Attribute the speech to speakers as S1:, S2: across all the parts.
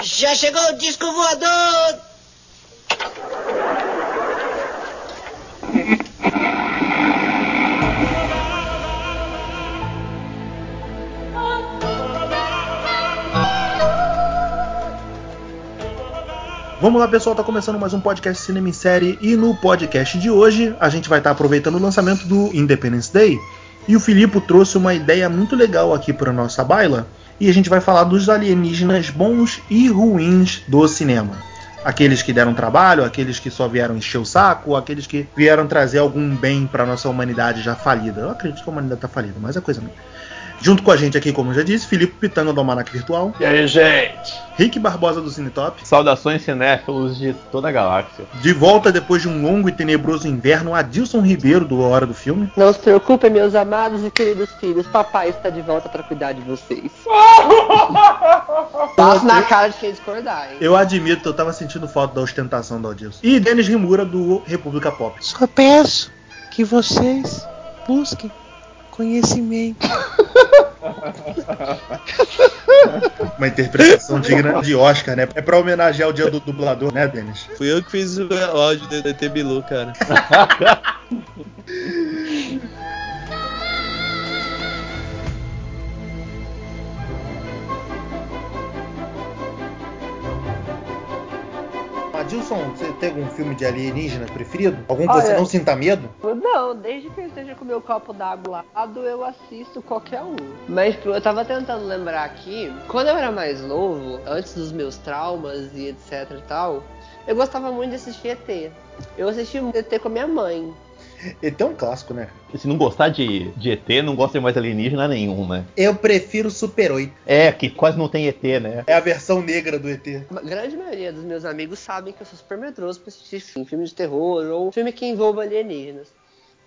S1: Já chegou o disco voador!
S2: Vamos lá, pessoal, tá começando mais um podcast Cinema em Série e no podcast de hoje a gente vai estar aproveitando o lançamento do Independence Day e o Filipe trouxe uma ideia muito legal aqui para nossa baila e a gente vai falar dos alienígenas bons e ruins do cinema. Aqueles que deram trabalho, aqueles que só vieram encher o saco, aqueles que vieram trazer algum bem para nossa humanidade já falida. Eu acredito que a humanidade tá falida, mas é coisa minha. Junto com a gente aqui, como eu já disse, Filipe Pitanga do Almanac Virtual.
S3: E aí, gente?
S2: Rick Barbosa do Cinetop.
S3: Saudações cinéfilos de toda a galáxia.
S2: De volta depois de um longo e tenebroso inverno, Adilson Ribeiro do Hora do Filme.
S4: Não se preocupem, meus amados e queridos filhos. Papai está de volta para cuidar de vocês. Passo na cara de quem discordar, hein?
S2: Eu admito, eu tava sentindo falta da ostentação do Adilson. E Denis Rimura do República Pop.
S5: Só peço que vocês busquem conhecimento.
S2: Uma interpretação digna de Oscar, né? É pra homenagear o dia do dublador, né, Denis?
S6: Fui eu que fiz o áudio do ET Bilu, cara.
S2: Adilson, você tem algum filme de alienígena preferido? Algum que
S4: Olha-
S2: você não sinta medo?
S4: Não, desde que eu esteja com meu copo d'água lado, eu assisto qualquer um. Mas eu tava tentando lembrar aqui, quando eu era mais novo, antes dos meus traumas e etc e tal, eu gostava muito de assistir ET. Eu assisti ET com a minha mãe.
S2: ET é um clássico, né?
S3: Se não gostar de, de ET, não gosta de mais alienígena nenhum, né?
S2: Eu prefiro Super 8.
S3: É, que quase não tem ET, né?
S2: É a versão negra do ET.
S4: A grande maioria dos meus amigos sabem que eu sou super medroso pra assistir filme, filme de terror ou filme que envolva alienígenas.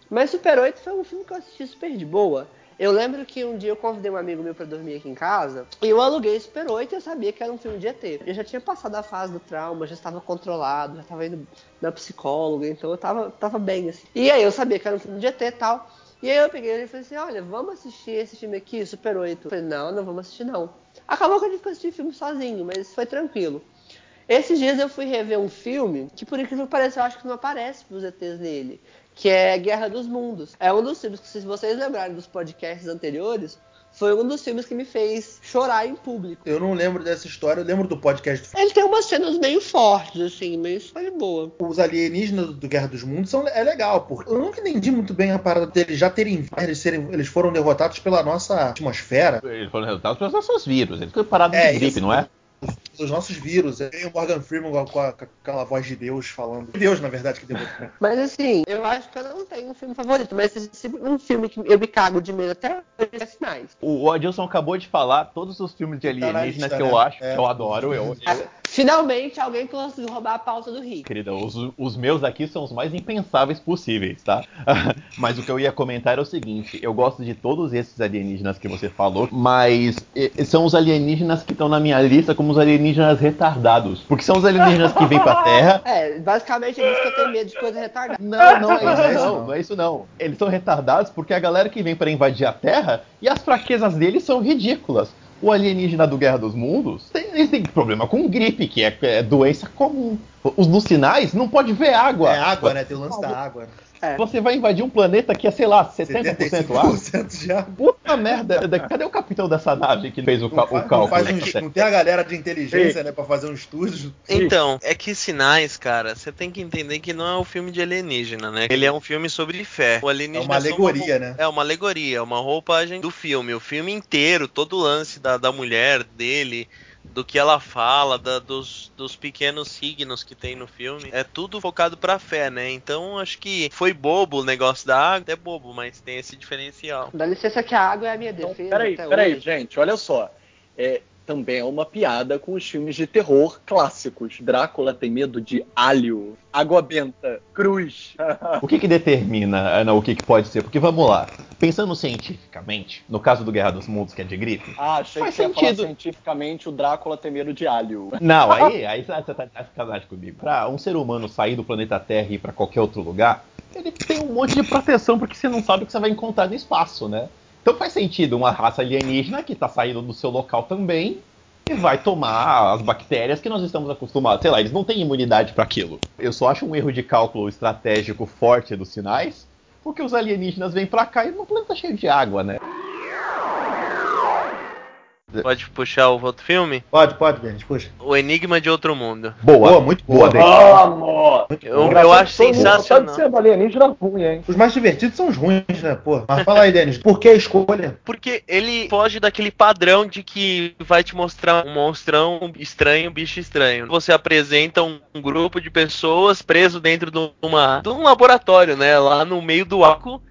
S4: Mas Super 8 foi um filme que eu assisti super de boa. Eu lembro que um dia eu convidei um amigo meu pra dormir aqui em casa e eu aluguei Super 8 e eu sabia que era um filme de ET. Eu já tinha passado a fase do trauma, já estava controlado, já estava indo na psicóloga, então eu tava, tava bem assim. E aí eu sabia que era um filme de ET e tal. E aí eu peguei ele e falei assim: olha, vamos assistir esse filme aqui, Super 8. Eu falei: não, não vamos assistir não. Acabou que a gente ficou assistindo filme sozinho, mas foi tranquilo. Esses dias eu fui rever um filme que, por incrível que pareça, eu acho que não aparece pros ETs nele, que é Guerra dos Mundos. É um dos filmes que, se vocês lembrarem dos podcasts anteriores, foi um dos filmes que me fez chorar em público.
S2: Eu não lembro dessa história, eu lembro do podcast.
S4: Ele tem umas cenas meio fortes, assim, mas foi boa.
S2: Os alienígenas do Guerra dos Mundos são, é legal, porque eu nunca entendi muito bem a parada deles já terem. Eles, serem, eles foram derrotados pela nossa atmosfera.
S3: Eles foram resultados pelos nossos vírus. Eles foram parados
S2: É,
S3: de gripe,
S2: isso.
S3: não é?
S2: Dos nossos vírus. Tem o Morgan Freeman com, a- com aquela voz de Deus falando. Deus, na verdade, que derrotou.
S4: Mas assim, eu acho que eu não tenho um filme favorito, mas se um filme que eu me cago de medo até hoje é Sinais.
S3: O, o Adilson acabou de falar todos os filmes de
S2: Tá na
S3: alienígenas
S2: lista,
S3: que eu
S2: né?
S3: acho,
S2: É.
S3: que eu adoro. Eu, eu-
S4: Finalmente alguém conseguiu roubar a pauta do Rick.
S3: Querida, os, os meus aqui são os mais impensáveis possíveis, tá? mas o que eu ia comentar é o seguinte: eu gosto de todos esses alienígenas que você falou, mas são os alienígenas que estão na minha lista como os alienígenas retardados. Porque são os alienígenas que vêm pra Terra.
S4: É, basicamente é isso que eu tenho medo de coisa retardada.
S3: Não, não é
S2: é
S3: isso não,
S2: não.
S3: não é isso não. Eles são retardados porque a galera que vem pra invadir a Terra e as fraquezas deles são ridículas. O alienígena do Guerra dos Mundos, tem- eles têm problema com gripe, que é, é doença comum. Os dos sinais não pode ver água.
S2: É água, né? Tem o lance da água.
S3: Você vai invadir um planeta que é, sei lá, 70% água.
S2: 75% de água.
S3: Puta merda, da- cadê o capitão dessa nave que fez o,
S2: Não,
S3: ca-
S2: faz,
S3: o cálculo?
S2: não, faz um- não tem a galera de inteligência, né, pra fazer um estudo.
S6: Então, é que sinais, cara, você tem que entender que não é um filme de alienígena, né? Ele é um filme sobre fé. O
S2: É
S6: alienígena
S2: uma
S6: só
S2: alegoria, né?
S6: É uma alegoria, é uma roupagem do filme. O filme inteiro, todo o lance da, da mulher, dele, do que ela fala, da- dos, dos pequenos signos que tem no filme, é tudo focado pra fé, né? Então acho que foi bobo o negócio da água, é bobo, mas tem esse diferencial.
S4: Dá licença que a água é a minha
S7: Então,
S4: defesa.
S7: peraí,
S4: até
S7: peraí,
S4: hoje.
S7: gente, olha só. É, também é uma piada com os filmes de terror clássicos. Drácula tem medo de alho, água benta, cruz.
S3: O que que determina ah, não, o que que pode ser? Porque vamos lá, pensando cientificamente, no caso do Guerra dos Mundos, que é de gripe,
S7: Ah, achei
S3: Faz
S7: que você ia falar
S3: sentido.
S7: cientificamente o Drácula tem medo de alho.
S3: Não, aí, aí você tá de sacanagem comigo. Pra um ser humano sair do planeta Terra e ir pra qualquer outro lugar, ele tem um monte de proteção porque você não sabe o que você vai encontrar no espaço, né? Então faz sentido uma raça alienígena que tá saindo do seu local também e vai tomar as bactérias que nós estamos acostumados. Sei lá, eles não têm imunidade para aquilo. Eu só acho um erro de cálculo estratégico forte dos sinais, porque os alienígenas vêm para cá e no planeta cheio de água, né?
S6: Pode puxar o outro filme?
S2: Pode, pode, Denis, puxa.
S6: O Enigma de Outro Mundo.
S3: Boa,
S2: Boa, muito boa.
S3: Denis.
S7: Vamos!
S2: Muito
S6: Eu, eu acho sensacional.
S7: ser alienígena ruim, hein?
S2: Os mais divertidos são os ruins, né, pô? Mas fala aí, Denis, por que a escolha?
S6: Porque ele foge daquele padrão de que vai te mostrar um monstrão estranho, um bicho estranho. Você apresenta um, grupo de pessoas preso dentro de, uma, de um laboratório, né? Lá no meio do arco.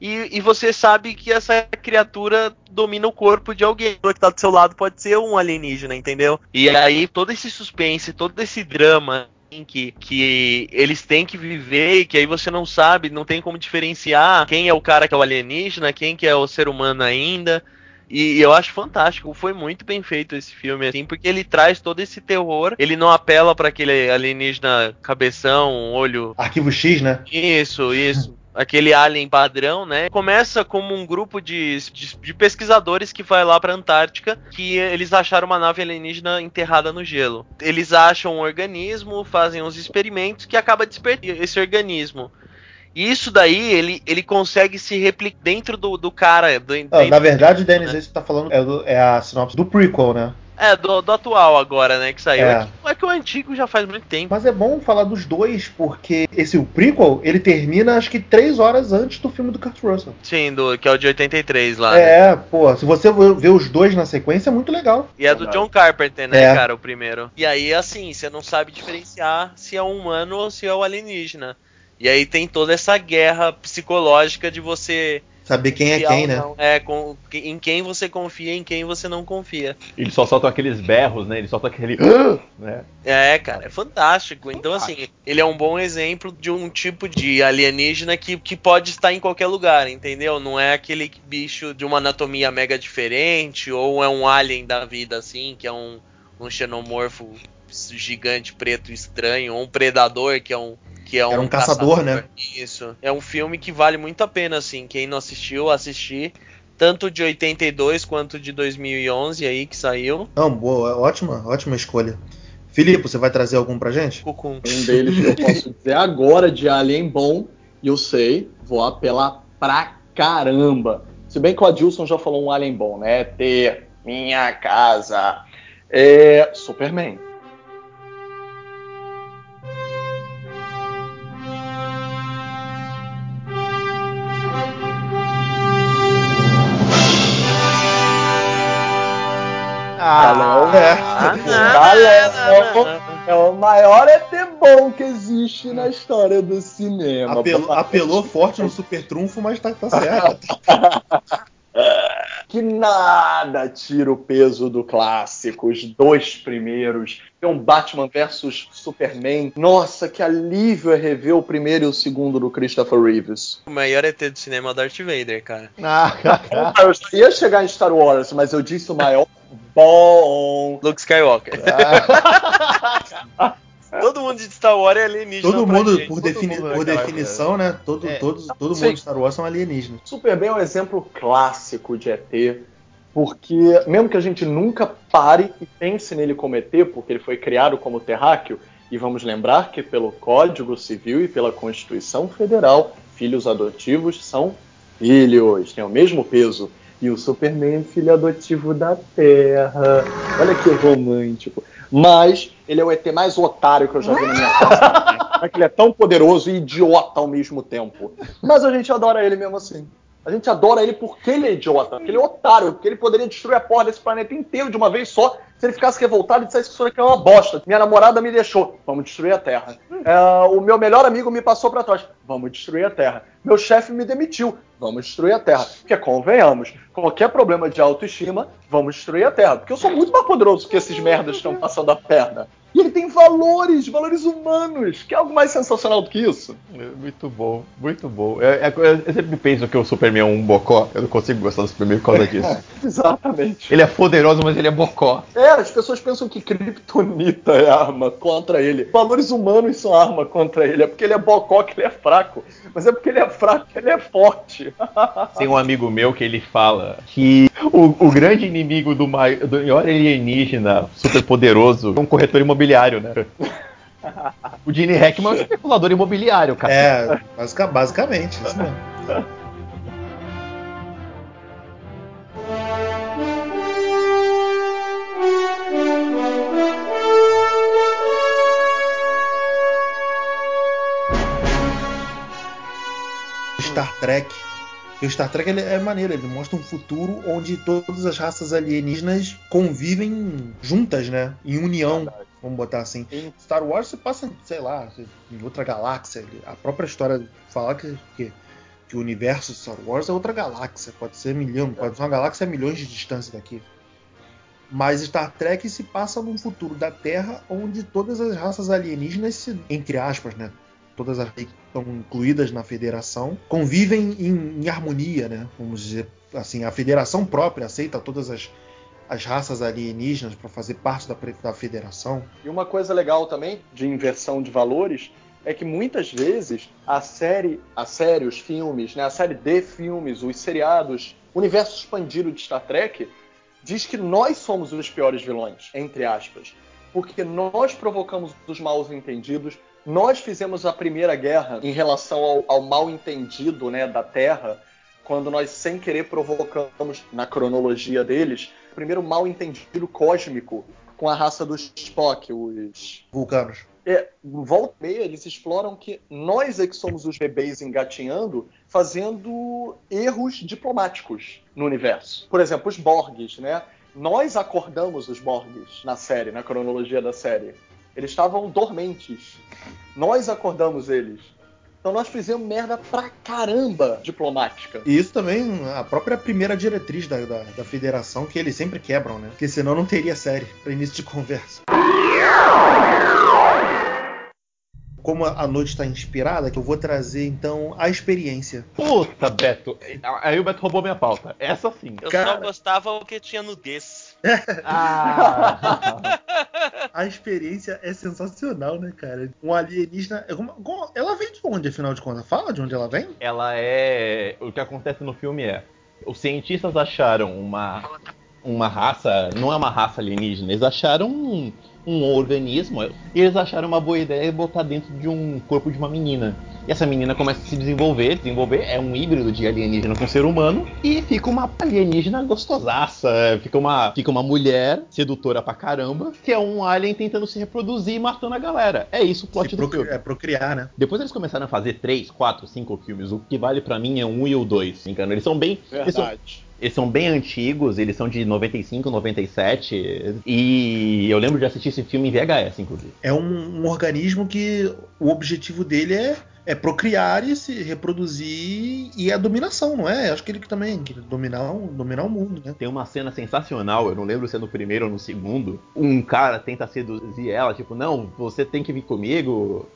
S6: E, e você sabe que essa criatura domina o corpo de alguém. O que tá do seu lado pode ser um alienígena, entendeu? E aí todo esse suspense, todo esse drama em que, que eles têm que viver e que aí você não sabe, não tem como diferenciar quem é o cara que é o alienígena, quem que é o ser humano ainda. E eu acho fantástico, foi muito bem feito esse filme, assim, porque ele traz todo esse terror, ele não apela para aquele alienígena cabeção, olho.
S2: Arquivo X, né?
S6: Isso, isso. Aquele alien padrão, né? Começa como um grupo de, de, de pesquisadores que vai lá pra Antártica, que eles acharam uma nave alienígena enterrada no gelo. Eles acham um organismo, fazem uns experimentos que acaba despertando esse organismo. E isso daí, ele, ele consegue se replicar dentro do, do cara. Do,
S2: Ah,
S6: dentro
S2: na verdade, Denis,
S6: né?
S2: esse que tá falando é, do- é a sinopse do prequel, né?
S6: É, do, do atual agora, né? Que saiu.
S2: É.
S6: É. que, é que o antigo já faz muito tempo.
S2: Mas é bom falar dos dois, porque esse o prequel, ele termina acho que três horas antes do filme do Kurt Russell.
S6: Sim, do, que é o de 83 lá. né?
S2: É, pô, se você ver os dois na sequência, é muito legal.
S6: E é do John Carpenter, né,
S2: É.
S6: cara, o primeiro. E aí, assim, você não sabe diferenciar se é um humano ou se é o alienígena. E aí tem toda essa guerra psicológica de você.
S2: Saber quem é quem, né?
S6: não. É, com, em quem você confia e em quem você não confia.
S3: Eles só soltam aqueles berros, né? Eles soltam aquele. né?
S6: É, cara, é fantástico. Então, assim, ele é um bom exemplo de um tipo de alienígena que, que pode estar em qualquer lugar, entendeu? Não é aquele bicho de uma anatomia mega diferente, ou é um alien da vida, assim, que é um, um xenomorfo gigante preto estranho, ou um predador que é um. Que é
S2: Era um caçador, né?
S6: Isso. É um filme que vale muito a pena, assim. Quem não assistiu, assistir. Tanto de 82 quanto de 2011 aí que saiu.
S2: Não, boa, ótima, ótima escolha. Filipe, você vai trazer algum pra gente?
S6: Cucum.
S7: Um deles que eu posso dizer agora de Alien bom, e eu sei, vou apelar pra caramba. Se bem que o Adilson já falou um Alien bom, né? Ter minha casa. É. Superman.
S3: Ah,
S2: é.
S6: Ah,
S7: Galera, É o maior ET bom que existe na história do cinema.
S2: Apelou, apelou forte no super trunfo, mas tá, tá certo.
S7: Que nada tira o peso do clássico, os dois primeiros. Tem um Batman versus Superman. Nossa, que alívio é rever o primeiro e o segundo do Christopher Reeves.
S6: O maior ET do cinema é o Darth Vader, cara.
S3: Ah,
S7: Ah, eu ia chegar em Star Wars, mas eu disse o maior bom.
S6: Luke Skywalker. Todo mundo de Star Wars é alienígena.
S2: Todo
S6: pra
S2: mundo,
S6: gente.
S2: por,
S3: todo
S2: defini-
S3: mundo
S2: por
S3: naquela
S2: definição, né? Todo,
S3: É.
S2: todos, todo
S7: Sim.
S2: mundo de Star Wars são alienígenas.
S7: Superman é um exemplo clássico de ET, porque mesmo que a gente nunca pare e pense nele como ET, porque ele foi criado como terráqueo, e vamos lembrar que pelo Código Civil e pela Constituição Federal, filhos adotivos são filhos, têm o mesmo peso. E o Superman é filho adotivo da Terra. Olha que romântico. Mas ele é o ET mais otário que eu já vi na minha casa. É que ele é tão poderoso e idiota ao mesmo tempo. Mas a gente adora ele mesmo assim. A gente adora ele porque ele é idiota, porque ele é otário, porque ele poderia destruir a porra desse planeta inteiro de uma vez só se ele ficasse revoltado e dissesse que isso aqui é uma bosta. Minha namorada me deixou, vamos destruir a Terra. É, o meu melhor amigo me passou pra trás, vamos destruir a Terra. Meu chefe me demitiu, vamos destruir a Terra. Porque convenhamos, qualquer problema de autoestima, vamos destruir a Terra. Porque eu sou muito mais poderoso que esses merdas que estão passando a perna. E ele tem valores, valores humanos. Que é algo mais sensacional do que isso?
S3: Muito bom, muito bom. É- é- eu sempre penso que o Superman é um bocó. Eu não consigo gostar do Superman por causa disso.
S7: Exatamente.
S3: Ele é poderoso, mas ele é bocó.
S7: É, as pessoas pensam que Kryptonita é arma contra ele. Valores humanos são arma contra ele. É porque ele é bocó que ele é fraco. mas é porque ele é fraco ele é forte.
S3: Tem um amigo meu que ele fala que o, o grande inimigo do, mai- do maior alienígena super poderoso é um corretor imobiliário, né? O Gene Hackman é um especulador imobiliário, cara.
S2: É, basica- basicamente, isso mesmo. Trek. E o Star Trek é maneiro, ele mostra um futuro onde todas as raças alienígenas convivem juntas, né? Em união, vamos botar assim.
S7: Sim.
S2: Star Wars se passa, sei lá, em outra galáxia. A própria história fala que, que, que o universo de Star Wars é outra galáxia. Pode ser milhão, pode ser uma galáxia a milhões de distância daqui. Mas Star Trek se passa num futuro da Terra onde todas as raças alienígenas, se, entre aspas, né? Todas as que estão incluídas na Federação, convivem em, em harmonia, né? Vamos dizer assim, a Federação própria aceita todas as, as raças alienígenas para fazer parte da, da Federação.
S7: E uma coisa legal também de inversão de valores é que muitas vezes a série, a série, os filmes, né, a série de filmes, os seriados, o universo expandido de Star Trek diz que nós somos os piores vilões, entre aspas, porque nós provocamos os mal entendidos, nós fizemos a primeira guerra em relação ao, ao mal entendido, né, da Terra, quando nós sem querer provocamos na cronologia deles o primeiro mal entendido cósmico com a raça dos Spock, os
S2: Vulcanos.
S7: é, volta e meia, eles exploram que nós é que somos os bebês engatinhando, fazendo erros diplomáticos no universo. Por exemplo, os Borgs, né? Nós acordamos os Borgs na série, na cronologia da série. Eles estavam dormentes. Nós acordamos eles. Então nós fizemos merda pra caramba diplomática.
S2: E isso também, a própria primeira diretriz da, da, da federação, que eles sempre quebram, né? Porque senão não teria série para início de conversa. Como a noite está inspirada, que eu vou trazer então a experiência.
S3: Puta, Beto. Aí o Beto roubou minha pauta. Essa sim.
S6: Eu
S2: Cara.
S6: só gostava porque tinha nudez.
S3: Ah.
S2: A experiência é sensacional, né, cara? Um alienígena. é Ela vem de onde, afinal de contas? Fala de onde ela vem?
S3: ela é. O que acontece no filme é. Os cientistas acharam uma. Uma raça. Não é uma raça alienígena, eles acharam um, organismo. E eles acharam uma boa ideia botar dentro de um corpo de uma menina. E essa menina começa a se desenvolver, desenvolver, é um híbrido de alienígena com ser humano, e fica uma alienígena gostosaça, fica uma, fica uma mulher sedutora pra caramba, que é um alien tentando se reproduzir e matando a galera. É isso o plot
S2: Se
S3: do
S2: procri-
S3: filme.
S2: É procriar, né?
S3: Depois eles começaram a fazer 3, 4, 5 filmes. O que vale pra mim é um e o 2. Engano. Eles são bem. Eles são,
S7: Verdade.
S3: Eles são bem antigos, eles são de 95, 97. E eu lembro de assistir esse filme em VHS, inclusive.
S2: É um, um organismo que o objetivo dele é, é procriar e se reproduzir e é a dominação, não é? Acho que ele também quer dominar, o- dominar o mundo, né?
S3: Tem uma cena sensacional, eu não lembro se é no primeiro ou no segundo. Um cara tenta seduzir ela, tipo, não, você tem que vir comigo.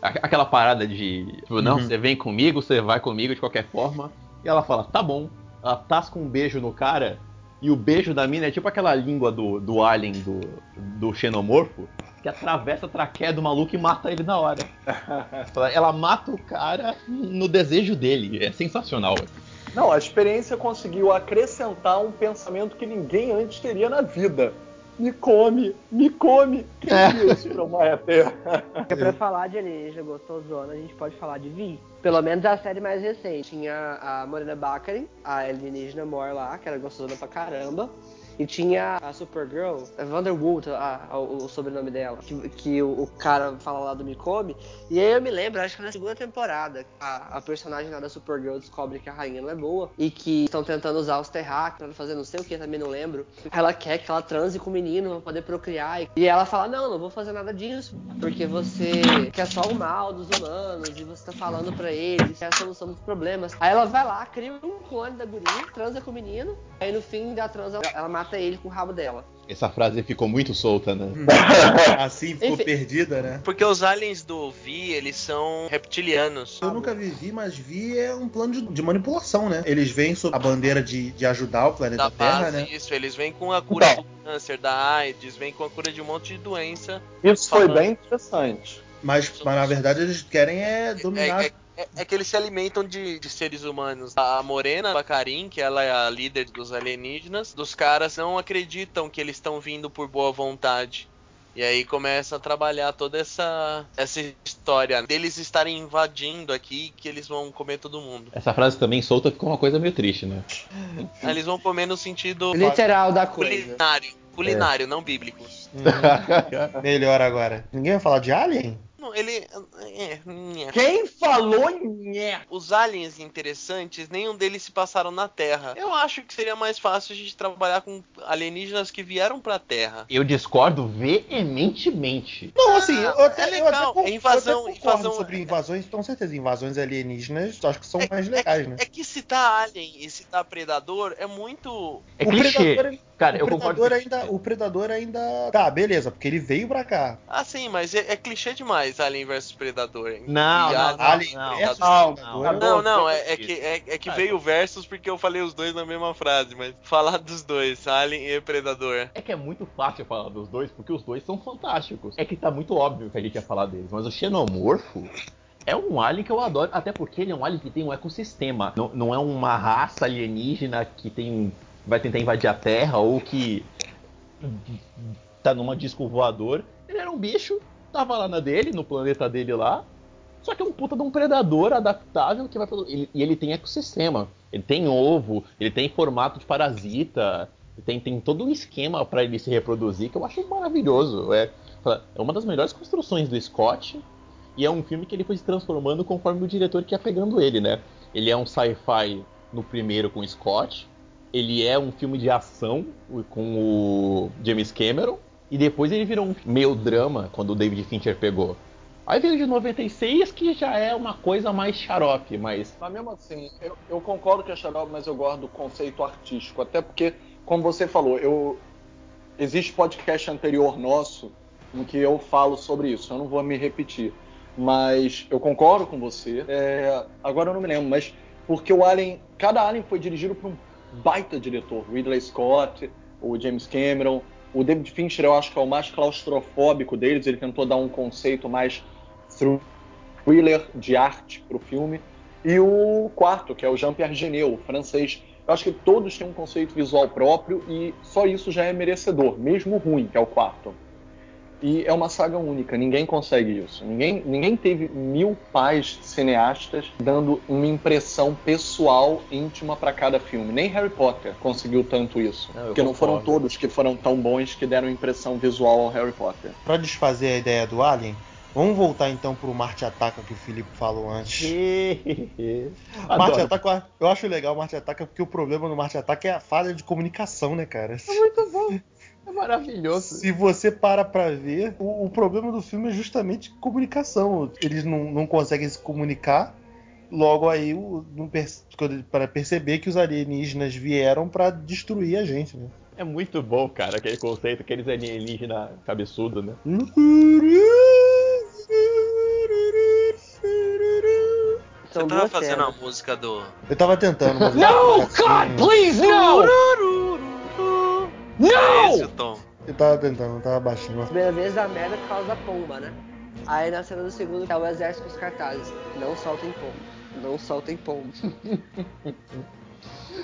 S3: Aquela parada de, tipo, não,
S2: Uhum.
S3: você vem comigo, você vai comigo de qualquer forma. E ela fala, tá bom. Ela tasca um beijo no cara, e o beijo da mina é tipo aquela língua do, do alien do, do xenomorfo, que atravessa a traqueia do maluco e mata ele na hora. Ela mata o cara no desejo dele. É sensacional.
S7: Não, a experiência conseguiu acrescentar um pensamento que ninguém antes teria na vida. Me come, me come. Que
S3: É.
S7: isso pra uma ET?
S4: Porque pra falar de alienígena gostosona, a gente pode falar de Vi. Pelo menos a série mais recente. Tinha a Morena Baccarin, a alienígena Mor lá, que era gostosona pra caramba. E tinha a Supergirl, a Vanderwood, a- a- o, sobrenome dela, que, que o, o cara fala lá do Me Come. E aí eu me lembro, acho que na segunda temporada, a, a personagem da Supergirl descobre que a rainha não é boa e que estão tentando usar os terráqueos pra fazer não sei o que, também não lembro. Ela quer que ela transe com o menino pra poder procriar. E ela fala: Não, não vou fazer nada disso, porque você quer só o mal dos humanos e você tá falando pra eles que é a solução dos problemas. Aí ela vai lá, cria um clone da guria, transa com o menino, aí no fim da transa ela mata ele com o rabo dela.
S3: Essa frase ficou muito solta, né?
S2: Assim ficou
S4: Enfim.
S2: perdida, né?
S6: Porque os aliens do Vi, eles são reptilianos.
S2: Eu nunca vi Vi, mas Vi é um plano de, de manipulação, né? Eles vêm sob a bandeira de, de ajudar o planeta
S6: Da
S2: Terra,
S6: base,
S2: né?
S6: isso, eles vêm com a cura
S7: Então.
S6: do câncer, da AIDS, vêm com a cura de um monte de doença.
S7: Isso foi
S6: Falando.
S7: bem interessante.
S2: Mas, mas na verdade eles querem é dominar
S6: É- é- É, é que eles se alimentam de, de seres humanos. A Morena, a Bakarin, que ela é a líder dos alienígenas, dos caras não acreditam que eles estão vindo por boa vontade. E aí começa a trabalhar toda essa, essa história deles estarem invadindo aqui que eles vão comer todo mundo.
S3: Essa frase também solta ficou uma coisa meio triste, né?
S6: Eles vão comer no sentido
S4: Literal da coisa.
S6: culinário. Culinário, não bíblico.
S2: Melhor agora. Ninguém vai falar de Alien?
S6: Não, ele. É, nhé.
S7: Quem falou nhé?
S6: Os aliens interessantes, nenhum deles se passaram na Terra. Eu acho que seria mais fácil a gente trabalhar com alienígenas que vieram pra Terra.
S3: Eu discordo veementemente.
S2: Não, assim, eu até,
S6: é legal.
S2: eu até
S6: É invasão-
S2: eu
S6: invasão-
S2: sobre invasões, com certeza. Invasões alienígenas, acho que são mais legais,
S6: é,
S2: né?
S6: é que citar alien e citar predador é muito.
S3: É
S2: o
S3: clichê.
S2: predador, ele-
S3: Cara,
S2: o
S3: eu
S2: predador
S3: concordo.
S2: ainda, o predador ainda, tá, beleza, porque ele veio pra cá.
S6: Ah, sim, mas é, é clichê demais Alien versus Predador. hein?
S3: Não,
S6: E
S3: não,
S6: a-
S3: não,
S2: Alien
S3: não.
S2: versus
S7: Não,
S2: predador.
S6: Não, não, é, é que, é, é que veio o versus porque eu falei os dois na mesma frase, mas falar dos dois, Alien e Predador.
S3: É que é muito fácil falar dos dois, porque os dois são fantásticos. É que tá muito óbvio que a gente ia falar deles, mas o Xenomorfo é um alien que eu adoro, até porque ele é um alien que tem um ecossistema. Não, não é uma raça alienígena que tem vai tentar invadir a Terra ou que tá numa disco voador. Ele era um bicho, tava lá na dele, no planeta dele lá. Só que é um puta de um predador adaptável que vai produ- ele, e ele tem ecossistema. Ele tem ovo, ele tem formato de parasita, tem, tem todo um esquema para ele se reproduzir que eu acho maravilhoso. É, é uma das melhores construções do Scott e é um filme que ele foi se transformando conforme o diretor que ia pegando ele, né? Ele é um sci-fi no primeiro com Scott, ele é um filme de ação com o James Cameron e depois ele virou um meio drama quando o David Fincher pegou. Aí veio de 96 que já é uma coisa mais xarope, mas
S7: Mas mesmo assim, eu, eu concordo que é xarope, mas eu gosto do conceito artístico. Até porque, como você falou, eu existe podcast anterior nosso em que eu falo sobre isso. Eu não vou me repetir. Mas eu concordo com você. É, agora eu não me lembro, mas porque o Alien. Cada Alien foi dirigido por um baita diretor. Ridley Scott, o James Cameron. O David Fincher, eu acho que é o mais claustrofóbico deles. Ele tentou dar um conceito mais thriller de arte pro filme. E o quarto, que é o Jean-Pierre Genet, o francês. Eu acho que todos têm um conceito visual próprio e só isso já é merecedor, mesmo ruim, que é o quarto. E é uma saga única, ninguém consegue isso. Ninguém, ninguém teve mil pais cineastas dando uma impressão pessoal, íntima para cada filme. Nem Harry Potter conseguiu tanto isso.
S3: Não,
S7: porque não foram todos que foram tão bons que deram impressão visual ao Harry Potter.
S2: Pra desfazer a ideia do Alien, vamos voltar então pro Marte Ataca que o Felipe falou antes. Marte. Ataca, eu acho legal o Marte Ataca porque o problema do Marte Ataca é a falha de comunicação, né, cara?
S3: muito bom. É maravilhoso.
S2: Se você para pra ver, o, o problema do filme é justamente comunicação. Eles não, não conseguem se comunicar, logo aí o- não perce- para perceber que os alienígenas vieram pra destruir a gente, né?
S3: É muito bom, cara, aquele conceito, aqueles alienígena cabeçudo, né?
S6: Você tava fazendo a música do.
S2: Eu tava tentando, mas.
S3: No,
S2: assim,
S3: God, please, no!
S6: É esse o tom.
S2: Eu tava tentando, tava baixinho.
S4: Primeira vez dá merda por causa da pomba, né? Aí na cena do segundo tá o exército com os cartazes. Não soltem pombo. Não soltem pombo.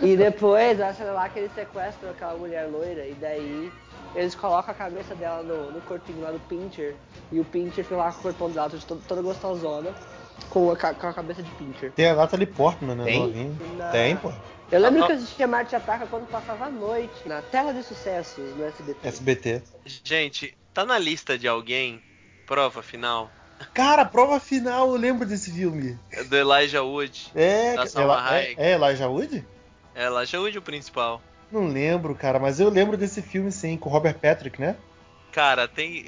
S4: e depois a cena lá que eles sequestram aquela mulher loira e daí eles colocam a cabeça dela no, no corpinho lá do Pincher. E o Pincher fica lá com o corpão dela toda, toda gostosona. Com a, com a cabeça de Pincher.
S2: Tem a Natalie Portman, né?
S3: Tem?
S2: Tem, pô.
S4: Eu lembro
S6: Ah,
S4: que eu assistia Marte Ataca quando passava à noite, na tela de sucessos no SBT.
S2: SBT.
S6: Gente, tá na lista de alguém? Prova final?
S2: Cara, prova final, eu lembro desse filme.
S6: É Do Elijah Wood.
S2: É,
S6: Da
S2: é,
S6: Salma
S2: é,
S6: Hayek.
S2: é Elijah Wood?
S6: É Elijah Wood o principal.
S2: Não lembro, cara, mas eu lembro desse filme sim, com o Robert Patrick, né?
S6: Cara, tem.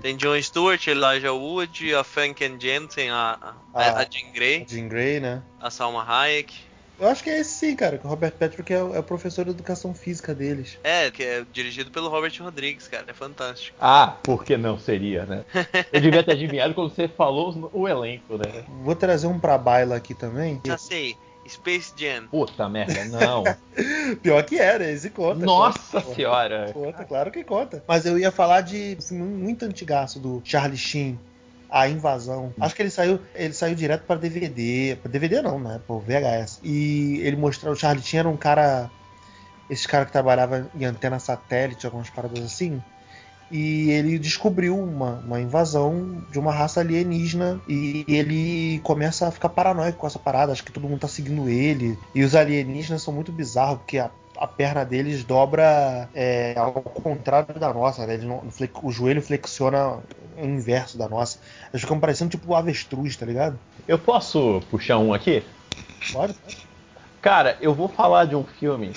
S6: Tem John Stewart, Elijah Wood, a Franken Jensen, a, a,
S2: Ah.
S6: a Jean Grey,
S2: Jean Grey, né?
S6: a Salma Hayek.
S2: Eu acho que é esse sim, cara, que o Robert Patrick é, o- é o professor de educação física deles.
S6: É, que é dirigido pelo Robert Rodrigues, cara. É fantástico.
S3: Ah, por que não seria, né? Eu devia ter adivinhado quando você falou o elenco, né?
S2: Vou trazer um pra baila aqui também.
S6: Já sei. Space Jam.
S3: Puta merda, não.
S2: Pior que era, esse conta.
S3: Nossa
S2: conta,
S3: senhora.
S2: Conta, claro que conta. Mas eu ia falar de um filme muito antigaço do Charlie Sheen. A Invasão. Acho que ele saiu, ele saiu direto para DVD, para DVD não, né? Pô, VHS. E ele mostrou, o Charlie Sheen era um cara esse cara que trabalhava em antena satélite, algumas paradas assim. E ele descobriu uma, uma invasão de uma raça alienígena e ele começa a ficar paranoico com essa parada, acho que todo mundo tá seguindo ele. E os alienígenas são muito bizarros, porque a, a perna deles dobra é, ao contrário da nossa, né? Não- o joelho flexiona o inverso da nossa. Eles ficam parecendo tipo avestruz, tá ligado?
S3: Eu posso puxar um aqui?
S2: Pode?
S3: Cara, eu vou falar de um filme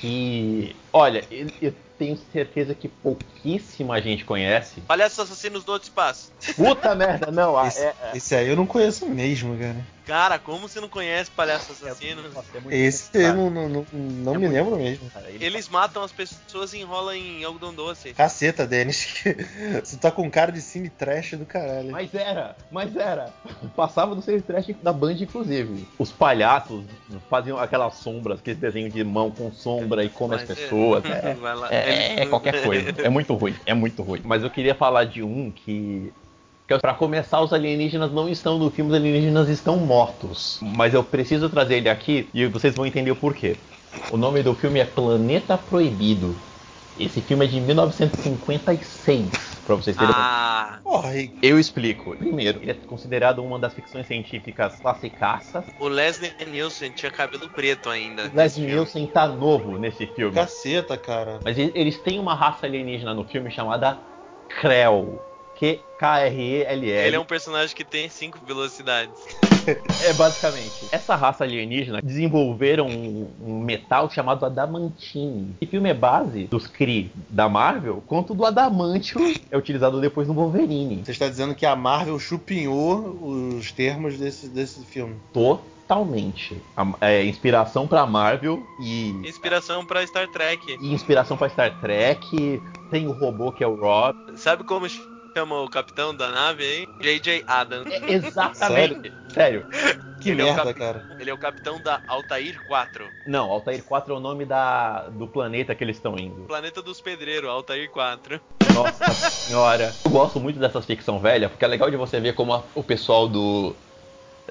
S3: que. Olha, eu, eu tenho certeza que pouquíssima gente conhece.
S6: Palhaços Assassinos do Outro Espaço.
S3: Puta merda, não. ah,
S2: Esse,
S3: é, é-
S2: esse aí eu não conheço mesmo, cara.
S6: Cara, como você não conhece Palhaços Assassinos?
S3: Nossa, é
S2: Esse eu não, não, não, não
S3: É
S2: me lembro mesmo.
S3: cara, ele-
S6: Eles matam as pessoas e enrolam em algodão doce.
S2: Caceta, Denis. Você tá com cara de cine trash do caralho.
S3: Mas era, mas era. Passava no Cine Trash da Band, inclusive. Os palhaços faziam aquelas sombras, aqueles desenhos de mão com sombra e come as
S6: Mas é-
S3: pessoas. É,
S6: Vai lá.
S3: é- é qualquer coisa. É muito ruim, é muito ruim. Mas eu queria falar de um que. que Pra começar, os alienígenas não estão no filme, os alienígenas estão mortos. Mas eu preciso trazer ele aqui e vocês vão entender o porquê. O nome do filme é Planeta Proibido. Esse filme é de 1956, pra vocês terem
S6: Ah,
S3: eu explico. Primeiro, ele é considerado uma das ficções científicas classicaças.
S6: o Leslie Nielsen tinha cabelo preto ainda.
S3: Leslie. Nielsen tá novo nesse filme.
S2: caceta, cara.
S3: Mas eles têm uma raça alienígena no filme chamada Krell. Q-K-R-E-L-L.
S6: Ele é um personagem que tem cinco velocidades.
S3: É basicamente. Essa raça alienígena desenvolveram um, um metal chamado adamantine. Esse filme é base dos Kree da Marvel, quanto do adamantio é utilizado depois no Wolverine.
S2: Você está dizendo que a Marvel chupinhou os termos desse, desse filme.
S3: Totalmente. A- é inspiração pra Marvel e
S6: Inspiração pra Star Trek.
S3: e inspiração pra Star Trek. Tem o robô que é o Rob.
S6: Sabe como chama o capitão da nave aí? J.J. Adams.
S3: É, exatamente. Sério?
S2: Que
S6: Ele é o
S2: merda,
S6: cap-
S2: cara.
S6: Ele é o capitão da Altair 4.
S3: Não, Altair 4 é o nome da, do planeta que eles estão indo.
S6: Planeta dos Pedreiros, Altair 4.
S3: Nossa senhora. Eu gosto muito dessas ficção velha, porque é legal de você ver como a- o pessoal do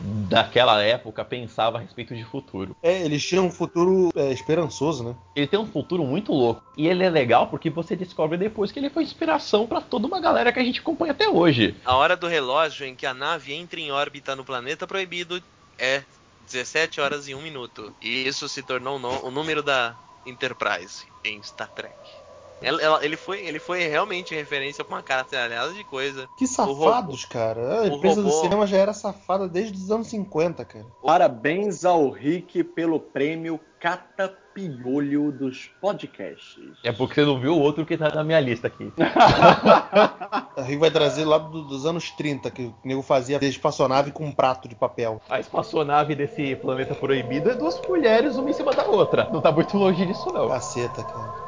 S3: daquela época pensava a respeito de futuro.
S2: É, eles tinham um futuro é, esperançoso, né?
S3: Ele tem um futuro muito louco. E ele é legal porque você descobre depois que ele foi inspiração pra toda uma galera que a gente acompanha até hoje.
S6: A hora do relógio em que a nave entra em órbita no planeta proibido é 17 horas e 1 minuto. E isso se tornou o no- o número da Enterprise em Star Trek. Ela- ela- ele, foi, ele foi realmente referência pra uma caralhada de coisa.
S2: Que safados, cara. A
S6: o
S2: empresa do
S6: robô-
S2: cinema já era safada desde os anos 50, cara.
S7: Parabéns ao Rick pelo prêmio Catapiolho dos podcasts.
S3: É porque você não viu o outro que tá na minha lista aqui.
S2: A Rick vai trazer lá do- dos anos 30, que o nego fazia espaçonave com um prato de papel.
S3: A espaçonave desse planeta proibido é duas mulheres, uma em cima da outra. Não tá muito longe disso, não.
S2: Caceta, cara.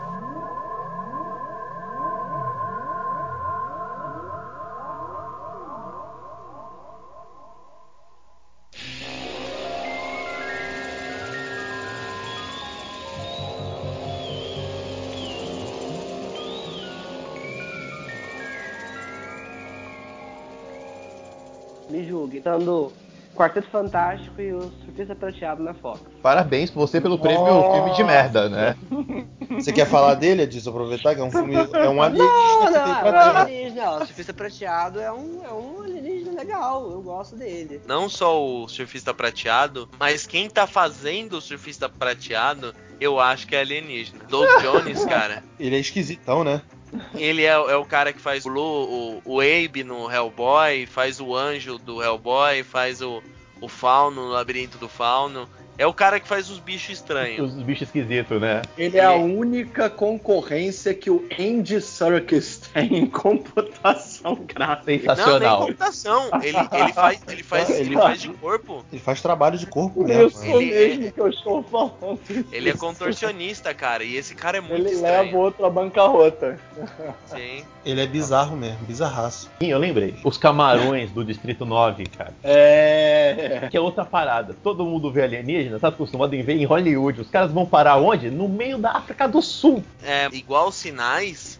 S4: Dando Quarteto Fantástico e o Surfista Prateado na Fox.
S3: Parabéns pra você pelo prêmio
S2: Nossa.
S3: filme de merda, né?
S2: Você quer falar dele, Edson? Aproveitar que é um filme. É um alienígena
S4: Não, não, não,
S2: terra.
S4: alienígena. O Surfista Prateado é um, é um alienígena legal. Eu gosto dele.
S6: Não só o surfista prateado, mas quem tá fazendo o surfista prateado, eu acho que é alienígena. Doug Jones, cara.
S2: Ele é esquisitão, né?
S6: Ele é, é o cara que faz o, Lu- o, o Abe no Hellboy, faz o anjo do Hellboy, faz o, o Fauno no Labirinto do Fauno. É o cara que faz os bichos estranhos.
S3: Os bichos esquisitos, né?
S7: Ele é a única concorrência que o Andy Serkis tem em computação gráfica.
S6: Não, nem
S3: Sensacional.
S6: computação. Ele, ele faz, ele faz, ele faz de corpo.
S2: Ele faz trabalho de corpo
S7: Isso
S2: mesmo. né?
S6: Ele é-
S7: mesmo que eu estou falando.
S6: Ele é contorcionista, cara. E esse cara é muito
S7: Ele
S6: estranho.
S7: leva outro à bancarrota.
S6: Sim.
S2: Ele é bizarro mesmo, bizarraço.
S3: Sim, eu lembrei. Os camarões do Distrito 9, cara.
S7: É.
S3: Que é outra parada. Todo mundo vê alienígena, tá acostumado em ver em Hollywood. Os caras vão parar onde? No meio da África do Sul.
S6: É, igual sinais,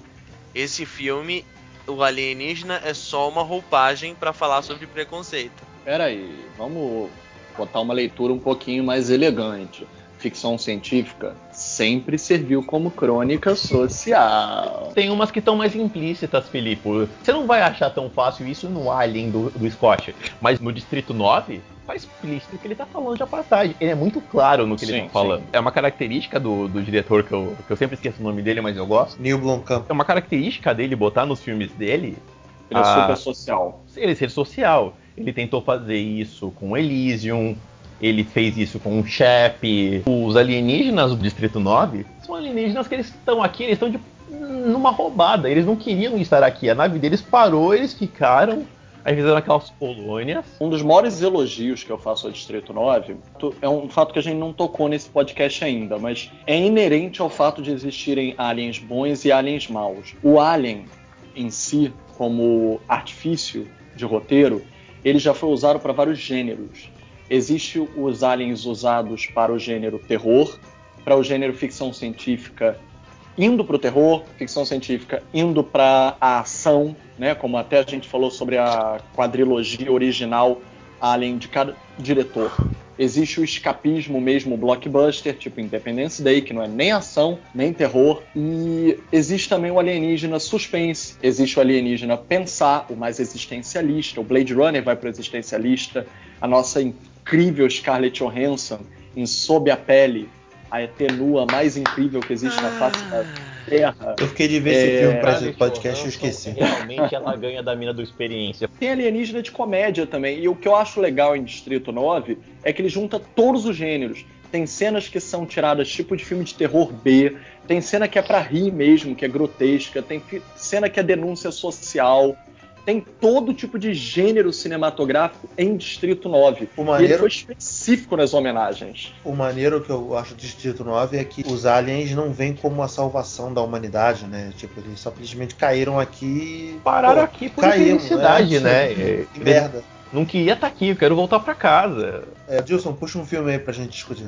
S6: esse filme o alienígena é só uma roupagem para falar sobre preconceito.
S7: Pera aí, vamos botar uma leitura um pouquinho mais elegante. Ficção científica sempre serviu como crônica social.
S3: Tem umas que estão mais implícitas, Filipe. Você não vai achar tão fácil isso no Alien do, do Scott, mas no Distrito 9 tá explícito que ele tá falando de apartheid. Ele é muito claro no que
S7: Sim,
S3: ele tá falando.
S7: sim.
S3: É uma característica do, do diretor que eu, que eu sempre esqueço o nome dele, mas eu gosto.
S2: Neil Blomkamp.
S3: É uma característica dele botar nos filmes dele
S7: Ele é
S3: Ah.
S7: super social.
S3: ele ser social. Ele tentou fazer isso com Elysium, ele fez isso com o Shep. Os alienígenas do Distrito 9 são alienígenas que eles estão aqui, eles estão numa roubada. Eles não queriam estar aqui. A nave deles parou, eles ficaram. Aí fizeram aquelas colônias.
S7: Um dos maiores elogios que eu faço ao Distrito 9 tu- é um fato que a gente não tocou nesse podcast ainda, mas é inerente ao fato de existirem aliens bons e aliens maus. O alien em si, como artifício de roteiro, ele já foi usado para vários gêneros. Existem os aliens usados para o gênero terror, para o gênero ficção científica indo para o terror, ficção científica indo para a ação, né? Como até a gente falou sobre a quadrilogia original Alien de cada diretor. Existe o escapismo mesmo, o blockbuster, tipo Independence Day, que não é nem ação, nem terror. E existe também o alienígena suspense. Existe o alienígena pensar, o mais existencialista. O Blade Runner vai para o existencialista. A nossa incrível Scarlett Johansson em Sob a Pele, a ET nua mais incrível que existe na face da Terra.
S2: Eu fiquei de ver esse
S7: É,
S2: filme pra esse podcast e eu esqueci.
S3: Realmente ela ganha da mina do experiência.
S7: Tem alienígena de comédia também. E o que eu acho legal em Distrito 9 é que ele junta todos os gêneros. Tem cenas que são tiradas tipo de filme de terror B, tem cena que é pra rir mesmo, que é grotesca, tem cena que é denúncia social. Tem todo tipo de gênero cinematográfico em Distrito 9.
S2: O
S7: E ele
S2: maneiro,
S7: foi específico nas homenagens.
S2: o maneiro que eu acho do Distrito 9 é que os aliens não vêm como a salvação da humanidade, né? Tipo, eles simplesmente caíram aqui. e,
S3: Pararam
S2: pô,
S3: aqui por
S2: caímos,
S3: infelicidade,
S2: né?
S3: né?
S2: Que
S3: Eles
S2: merda.
S3: Não queria estar aqui, eu quero voltar pra casa.
S2: É, Dilson, puxa um filme aí pra gente discutir.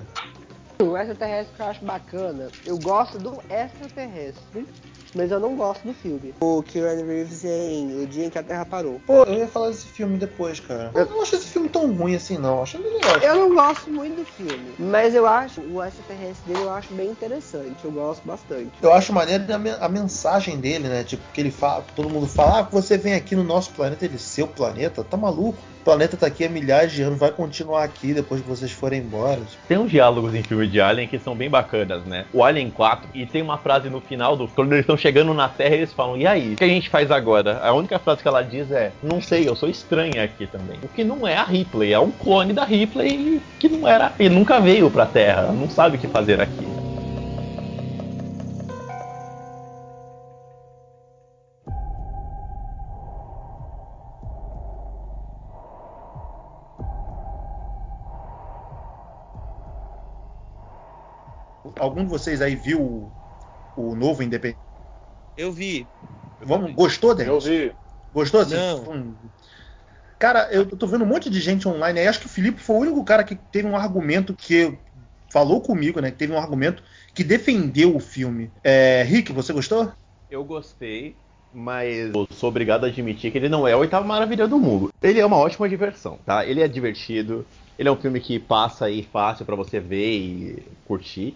S4: O extraterrestre que eu acho bacana, eu gosto do extraterrestre, mas eu não gosto do filme. O Keanu Reeves em O Dia em que a Terra Parou.
S2: Pô, eu ia falar desse filme depois, cara. Eu não acho esse filme tão ruim assim, não. Eu Acho ele legal.
S4: Eu não gosto muito do filme, mas eu acho o extraterrestre dele eu acho bem interessante. Eu gosto bastante.
S2: Eu acho maneiro a, men- a mensagem dele, né? Tipo, que ele fala, todo mundo fala, ah, você vem aqui no nosso planeta, ele, seu planeta, tá maluco? O planeta tá aqui há milhares de anos, vai continuar aqui depois que vocês forem embora.
S3: Tem uns diálogos em filme de Alien que são bem bacanas, né? O Alien 4, e tem uma frase no final do. Quando eles estão chegando na Terra, eles falam: E aí? O que a gente faz agora? A única frase que ela diz é: Não sei, eu sou estranha aqui também. O que não é a Ripley, é um clone da Ripley que não era. E nunca veio pra Terra, não sabe o que fazer aqui.
S2: Algum de vocês aí viu o, o novo Independente?
S1: Eu vi.
S2: Vamos, gostou, Denis?
S7: Eu vi.
S2: Gostou assim?
S1: Não.
S2: Hum. Cara, eu tô vendo um monte de gente online aí. Acho que o Felipe foi o único cara que teve um argumento que falou comigo, né? Que teve um argumento que defendeu o filme. É, Rick, você gostou?
S3: Eu gostei, mas eu sou obrigado a admitir que ele não é a oitava maravilha do mundo. Ele é uma ótima diversão, tá? Ele é divertido, ele é um filme que passa aí fácil pra você ver e curtir.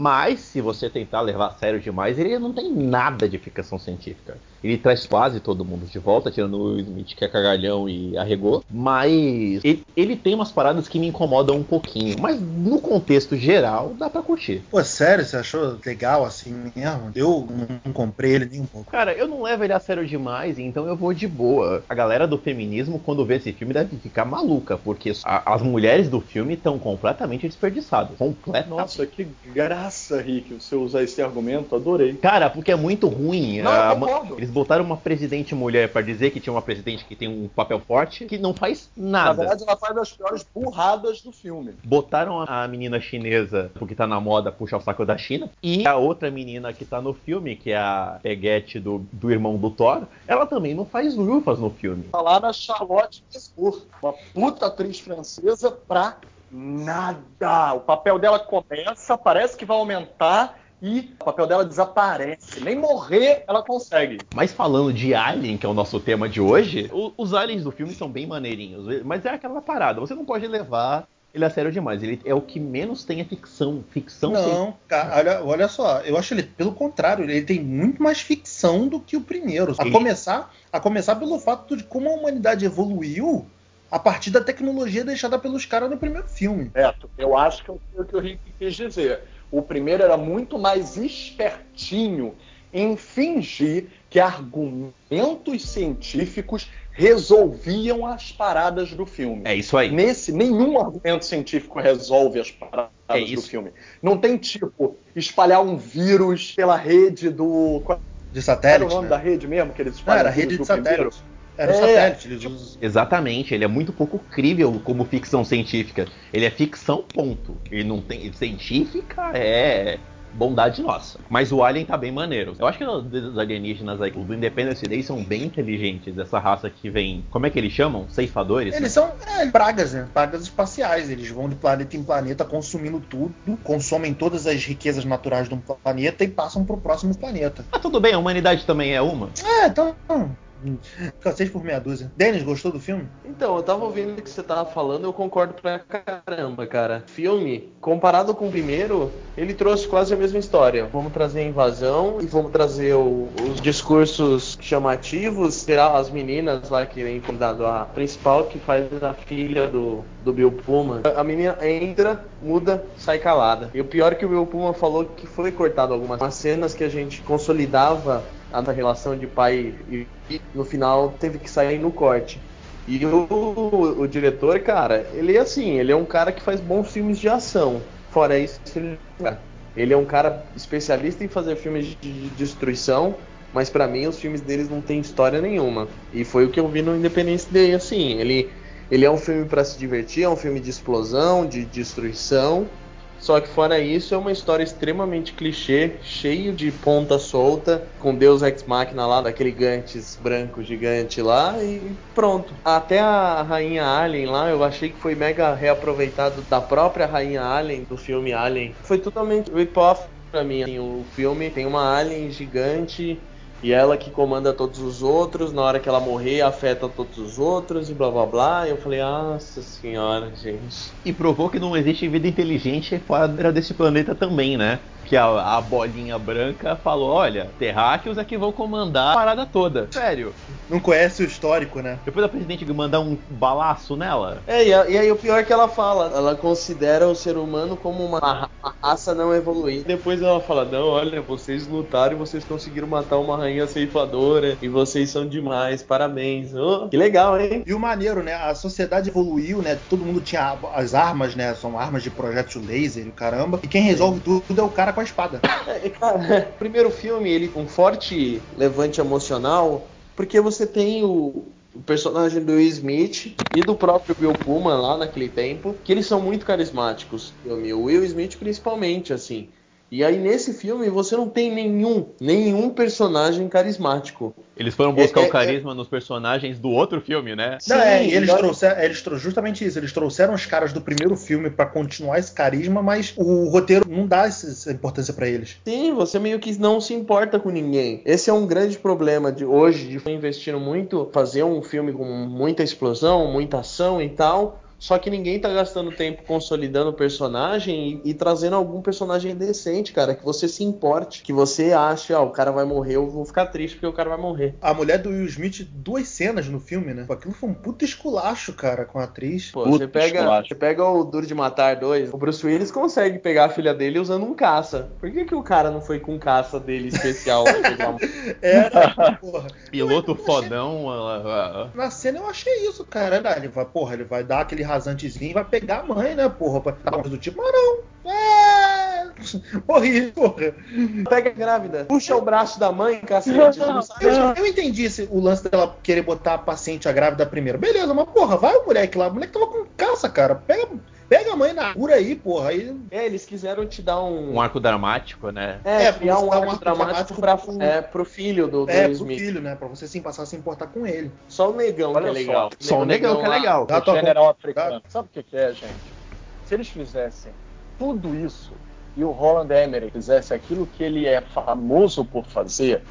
S3: Mas, se você tentar levar a sério demais, ele não tem nada de ficção científica. Ele traz quase todo mundo de volta, tirando o Will Smith, que é cagalhão e arregou. Mas ele, ele tem umas paradas que me incomodam um pouquinho. Mas no contexto geral, dá pra curtir.
S2: Pô, sério, você achou legal assim mesmo? Eu não, não comprei ele nem um pouco.
S3: Cara, eu não levo ele a sério demais, então eu vou de boa. A galera do feminismo, quando vê esse filme, deve ficar maluca, porque a- as mulheres do filme estão completamente desperdiçadas. Completamente.
S7: Nossa, que graça, Rick, você usar esse argumento, adorei.
S3: Cara, porque é muito ruim.
S7: Não,
S3: a
S7: eu
S3: ma-
S7: concordo.
S3: Eles botaram uma presidente mulher pra dizer que tinha uma presidente que tem um papel forte, que não faz
S7: Na
S3: nada.
S7: verdade, ela faz as piores burradas do filme.
S3: Botaram a menina chinesa, porque tá na moda, puxa o saco da China. E a outra menina que tá no filme, que é a Peguete do, do irmão do Thor, ela também não faz lufas no filme.
S7: Lá na Charlotte Gainsbourg, uma puta atriz francesa pra nada. O papel dela começa, parece que vai aumentar, e o papel dela desaparece. Nem morrer ela consegue.
S3: Mas falando de Alien, que é o nosso tema de hoje, o- os aliens do filme são bem maneirinhos. Mas é aquela parada, você não pode levar ele a sério demais. Ele é o que menos tem a ficção. Ficção sem-
S2: Não, cara, olha, olha só, eu acho ele, pelo contrário, ele tem muito mais ficção do que o primeiro. A
S3: Ele-
S2: começar, a começar pelo fato de como a humanidade evoluiu a partir da tecnologia deixada pelos caras no primeiro filme.
S7: Beto, eu acho que é o que o Rick quis dizer. O primeiro era muito mais espertinho em fingir que argumentos científicos resolviam as paradas do filme.
S3: É isso aí.
S7: Nesse, nenhum argumento científico resolve as paradas
S3: É
S7: do filme. Não tem tipo espalhar um vírus pela rede do.
S2: De
S7: era
S2: satélite.
S7: o nome
S2: né?
S7: da rede mesmo que eles
S2: Não,
S7: espalham?
S2: era
S7: o vírus
S2: rede de
S7: do primeiro?
S2: Era o
S7: É,
S2: satélite. Eles usam-
S3: Exatamente, ele é muito pouco crível como ficção científica. Ele é ficção, ponto. Ele não tem. Científica é bondade nossa. Mas o Alien tá bem maneiro. Eu acho que os alienígenas aí, do Independence Day, são bem inteligentes. Essa raça que vem. Como é que eles chamam? Ceifadores?
S2: Eles são é, pragas, né? Pragas espaciais. Eles vão de planeta em planeta consumindo tudo, consomem todas as riquezas naturais de um planeta e passam pro próximo planeta.
S3: Ah, tudo bem, a humanidade também é uma.
S2: É, então. Cacete por meia dúzia. Denis, gostou do filme?
S6: Então, eu tava ouvindo o que você tava falando, eu concordo pra caramba, cara. Filme, comparado com o primeiro, ele trouxe quase a mesma história. Vamos trazer a invasão e vamos trazer o- os discursos chamativos, tirar as meninas lá que vem fundado a principal que faz a filha do, do Bill Pullman. A menina entra, muda, sai calada. E o pior é que o Bill Pullman falou que foi cortado algumas umas cenas que a gente consolidava a relação de pai e filho, no final teve que sair no corte. E o, o diretor, cara, ele é assim, ele é um cara que faz bons filmes de ação. Fora isso, ele, ele é um cara especialista em fazer filmes de, de destruição, mas pra mim os filmes deles não tem história nenhuma. E foi o que eu vi no Independence Day, assim, ele ele é um filme pra se divertir, é um filme de explosão, de destruição. Só que fora isso, é uma história extremamente clichê, cheio de ponta solta, com Deus Ex Machina lá, daquele Gantes branco gigante lá, e pronto. Até a Rainha Alien lá, eu achei que foi mega reaproveitado da própria Rainha Alien, do filme Alien. Foi totalmente rip-off pra mim. assim, o filme tem uma Alien gigante, e ela que comanda todos os outros, na hora que ela morrer, afeta todos os outros, e blá blá blá. E eu falei, nossa senhora, gente.
S3: E provou que não existe vida inteligente fora desse planeta também, né? Que a, a bolinha branca falou: olha, terráqueos é que vão comandar a parada toda. Sério.
S2: Não conhece o histórico, né?
S3: Depois da presidente mandar um balaço nela.
S6: É, e, a- e aí o pior é que ela fala, ela considera o ser humano como uma, uma raça não evoluída. Depois ela fala, não, olha, vocês lutaram e vocês conseguiram matar uma rainha ceifadora e vocês são demais, parabéns. Oh, que legal, hein?
S2: E o maneiro, né? A sociedade evoluiu, né? Todo mundo tinha as armas, né? São armas de projétil laser e o caramba. E quem resolve tudo é o cara com a espada.
S6: Cara, o primeiro filme, ele com um forte levante emocional, porque você tem o, o personagem do Will Smith e do próprio Bill Pullman lá naquele tempo, que eles são muito carismáticos. O Will Smith principalmente, assim. E aí nesse filme você não tem nenhum, nenhum personagem carismático.
S3: Eles foram buscar
S6: É, é,
S3: o carisma nos personagens do outro filme, né?
S2: Não, é,
S6: Sim,
S2: e eles
S6: olha-
S2: trouxeram, eles trou- justamente isso, eles trouxeram os caras do primeiro filme pra continuar esse carisma, mas o roteiro não dá essa importância pra eles.
S6: Sim, você meio que não se importa com ninguém. Esse é um grande problema de hoje, de investindo muito, fazer um filme com muita explosão, muita ação e tal. Só que ninguém tá gastando tempo consolidando o personagem e, e trazendo algum personagem decente, cara, que você se importe, que você ache, ó, o cara vai morrer, eu vou ficar triste porque o cara vai morrer.
S2: A mulher do Will Smith, duas cenas no filme, né? Aquilo foi um puta esculacho, cara, com a atriz.
S6: Pô,
S7: Puta
S6: você pega,
S7: esculacho.
S6: você pega o Duro de Matar 2, o Bruce Willis consegue pegar a filha dele usando um caça. Por que, que o cara não foi com um caça dele especial?
S2: É, porra.
S3: Piloto fodão. ah, ah,
S2: Na cena eu achei isso, cara. Ele vai, porra, ele vai dar aquele rasantezinho e vai pegar a mãe, né, porra? Pra coisa do tipo, mas não. É... Morri, porra.
S6: Pega grávida, puxa o braço da mãe, cacete. não
S2: Eu, eu entendi esse, o lance dela querer botar a paciente, a grávida primeiro. Beleza, mas porra, vai o moleque lá. O moleque tava com caça, cara. Pega, pega a mãe na cura aí, porra. Aí,
S6: É, eles quiseram te dar um.
S3: um arco dramático, né?
S6: É,
S2: É,
S6: criar um arco,
S2: um arco
S6: dramático,
S2: dramático
S6: pra,
S2: pro-
S6: é, pro filho do, do
S2: é, pro
S6: Smith.
S2: filho, né? Pra você sim passar a se importar com ele.
S6: Só o negão
S7: Olha
S6: que é legal.
S3: Só o negão que é legal.
S7: O
S2: tua
S7: general africano. Sabe o que, que é, gente? Se eles fizessem tudo isso e o Roland Emmerich fizesse aquilo que ele é famoso por fazer,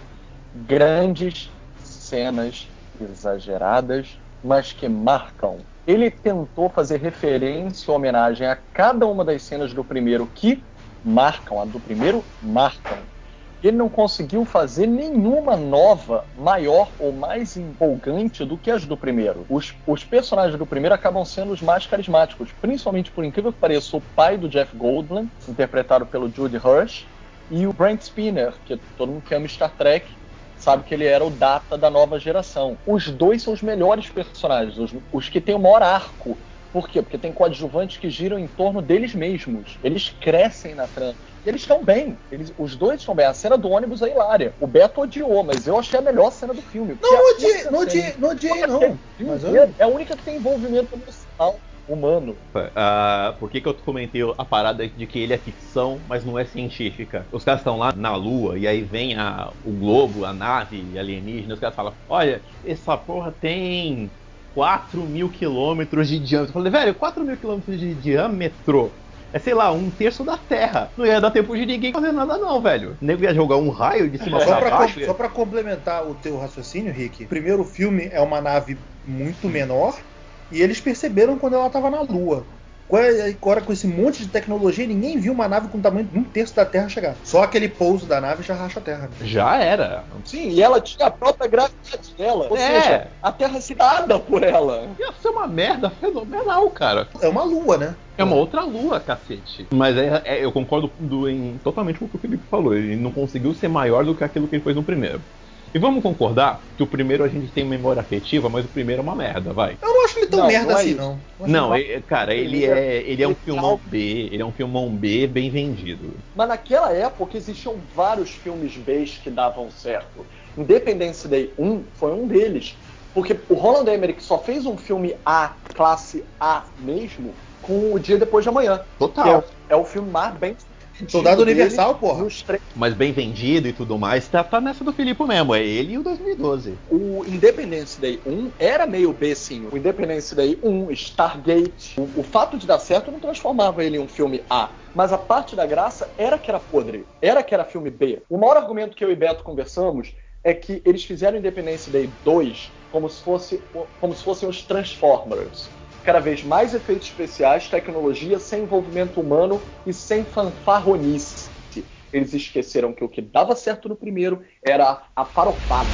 S7: grandes cenas exageradas, mas que marcam. Ele tentou fazer referência, homenagem a cada uma das cenas do primeiro que marcam, a do primeiro marcam. Ele não conseguiu fazer nenhuma nova maior ou mais empolgante do que as do primeiro. Os, os personagens do primeiro acabam sendo os mais carismáticos, principalmente por incrível que pareça, o pai do Jeff Goldblum, interpretado pelo Jude Hirsch, e o Brent Spinner, que todo mundo que ama Star Trek sabe que ele era o Data da nova geração. Os dois são os melhores personagens, os, os que têm o maior arco. Por quê? Porque tem coadjuvantes que giram em torno deles mesmos. Eles crescem na trama. E eles estão bem. Eles, os dois estão bem. A cena do ônibus é hilária. O Beto odiou, mas eu achei a melhor cena do filme.
S2: Não, não odiei, não odiei, não odiei, não.
S7: Mas eu... É a única que tem envolvimento emocional humano.
S3: Uh, por que, que eu comentei a parada de que ele é ficção, mas não é científica? Os caras estão lá na Lua e aí vem a, o globo, a nave alienígena, os caras falam: Olha, essa porra tem 4 mil quilômetros de diâmetro. Eu falei, velho, 4 mil quilômetros de diâmetro é, sei lá, um terço da Terra. Não ia dar tempo de ninguém fazer nada, não, velho. O nego ia jogar um raio de cima
S2: só
S3: pra, baixo.
S2: Só pra complementar o teu raciocínio, Rick, o primeiro filme é uma nave muito menor e eles perceberam quando ela tava na Lua. Agora, com esse monte de tecnologia, ninguém viu uma nave com o tamanho de um terço da Terra chegar. Só aquele pouso da nave já racha a Terra. Né?
S3: Já era.
S7: Sim, e ela tinha a própria gravidade dela. Ou é. seja, a Terra se dada por ela.
S3: Ia ser uma merda fenomenal, cara.
S2: É uma lua, né?
S3: É uma outra lua, cacete. Mas é, é, eu concordo do, em, totalmente com o que o Felipe falou. Ele não conseguiu ser maior do que aquilo que ele fez no primeiro. E vamos concordar que o primeiro a gente tem memória afetiva, mas o primeiro é uma merda, vai.
S2: Eu não acho ele tão não, merda não é assim, não.
S3: Não, é, cara, ele é, ele é um filmão B, ele é um filmão B bem vendido.
S7: Mas naquela época existiam vários filmes B que davam certo. Independence Day 1 foi um deles. Porque o Roland Emmerich só fez um filme A, classe A mesmo, com o Dia Depois de Amanhã.
S3: Total.
S7: É, é, o filme mais bem
S2: Soldado Universal, porra.
S3: Mas bem vendido e tudo mais, tá, tá nessa do Filipe mesmo. É ele e o 2012.
S7: O Independence Day 1 era meio B, sim. O Independence Day 1, Stargate. O, o fato de dar certo não transformava ele em um filme A. Mas a parte da graça era que era podre. Era que era filme B. O maior argumento que eu e Beto conversamos é que eles fizeram Independence Day 2 como se, fosse, como se fossem os Transformers cada vez mais efeitos especiais, tecnologia sem envolvimento humano e sem fanfarronice. Eles esqueceram que o que dava certo no primeiro era a farofada.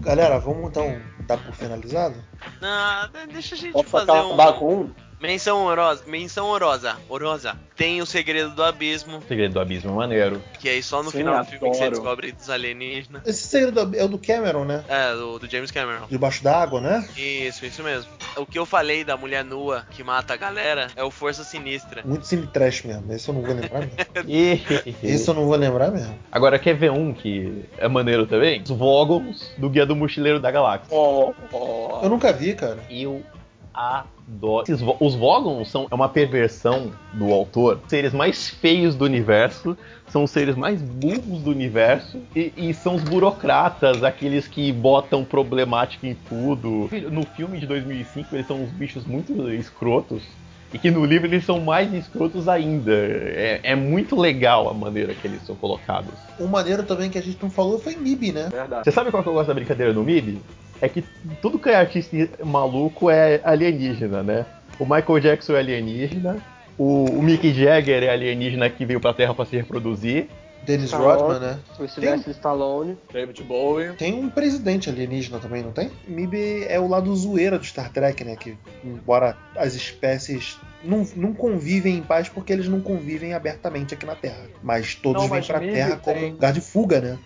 S2: Galera, vamos então dar por finalizado?
S6: Não, deixa a gente
S7: Posso
S6: fazer
S7: acabar
S6: um...
S7: com um?
S6: Menção honrosa, menção honrosa, honrosa. Tem o Segredo do Abismo.
S3: Segredo do Abismo é maneiro.
S6: Que aí só no Sim, final do filme que você descobre dos alienígenas.
S2: Esse Segredo é o do Cameron, né?
S6: É, do, do James Cameron.
S2: Debaixo d'água, né?
S6: Isso, isso mesmo. O que eu falei da mulher nua que mata a galera é o Força Sinistra.
S2: Muito cine trash mesmo. Esse eu não vou lembrar mesmo. Isso eu não vou lembrar mesmo.
S3: Agora quer ver um que é maneiro também? Os Vogons do Guia do Mochileiro da Galáxia.
S2: Oh, oh. Eu nunca vi, cara.
S3: Eu adoro. Os Vogons são é uma perversão do autor. Os seres mais feios do universo são os seres mais burros do universo e, e, são os burocratas, aqueles que botam problemática em tudo. No filme de 2005 eles são uns bichos muito escrotos. E que no livro eles são mais escrotos ainda. É, é, muito legal a maneira que eles são colocados.
S2: O maneiro também que a gente não falou foi MIB, né?
S3: Verdade. Você sabe qual que eu gosto da brincadeira do MIB? É que tudo que é artista maluco é alienígena, né? O Michael Jackson é alienígena, o, o Mick Jagger é alienígena que veio pra Terra para se reproduzir.
S2: Dennis Rodman, né?
S4: O Sylvester Stallone.
S7: David Bowie.
S2: Tem um presidente alienígena também, não tem? MIB é o lado zoeira do Star Trek, né? Que, embora as espécies não, não convivem em paz porque eles não convivem abertamente aqui na Terra. Mas todos não, vêm mas pra Terra tem... como lugar de fuga, né?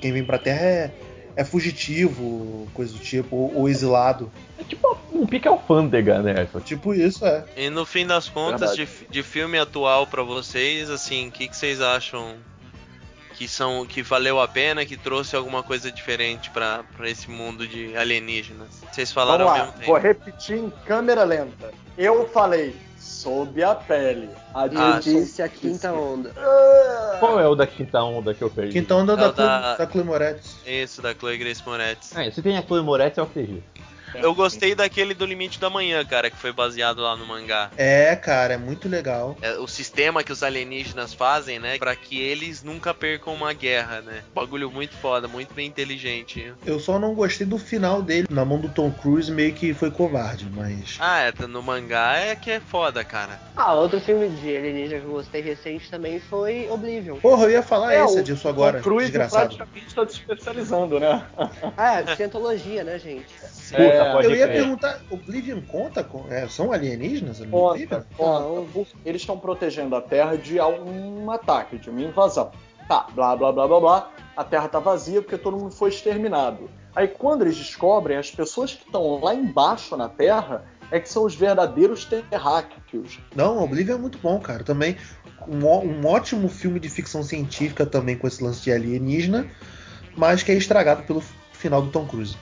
S2: Quem vem pra Terra é é fugitivo, coisa do tipo, ou, ou exilado.
S3: É tipo um pique alfândega, né?
S2: Tipo isso, é.
S6: E no fim das contas, de, de, filme atual para vocês, assim, o que, que vocês acham que são que valeu a pena, que trouxe alguma coisa diferente para esse mundo de alienígenas? Vocês falaram
S7: Vamos lá, Vou repetir em câmera lenta. Eu falei Sob a pele. A
S6: Ah,
S4: disse a quinta onda.
S3: Qual é o da quinta onda que eu perdi?
S2: Quinta onda
S6: É
S2: da,
S6: o da-
S2: Chloe- da Chloe Moretz.
S6: Isso, da Chloe Grace Moretz.
S3: Ah, se tem a Chloe Moretz, eu acredito.
S6: Eu gostei daquele do Limite da Manhã, cara, que foi baseado lá no mangá.
S2: É, cara, é muito legal.
S6: É, o sistema que os alienígenas fazem, né? Pra que eles nunca percam uma guerra, né? Bagulho muito foda, muito bem inteligente.
S2: Eu só não gostei do final dele. Na mão do Tom Cruise meio que foi covarde, mas.
S6: Ah, é, tá no mangá é que é foda, cara.
S4: Ah, outro filme de alienígena que eu gostei recente também foi Oblivion.
S2: Porra, eu ia falar esse
S7: o
S2: disso agora,
S7: Tom Cruise
S2: desgraçado.
S7: praticamente está se especializando, né?
S4: Ah, é, cientologia, né, gente?
S3: Puta,
S7: É,
S3: pode
S2: Eu ia
S3: crer.
S2: perguntar, Oblivion conta? com- é, são alienígenas?
S7: Conta, conta. porque Eles estão protegendo a Terra de algum ataque, de uma invasão. Tá, blá blá blá blá blá. A Terra tá vazia porque todo mundo foi exterminado. Aí quando eles descobrem, as pessoas que estão lá embaixo na Terra é que são os verdadeiros terráqueos.
S2: Não, Oblivion é muito bom, cara. Também um, um ótimo filme de ficção científica também com esse lance de alienígena, mas que é estragado pelo final do Tom Cruise.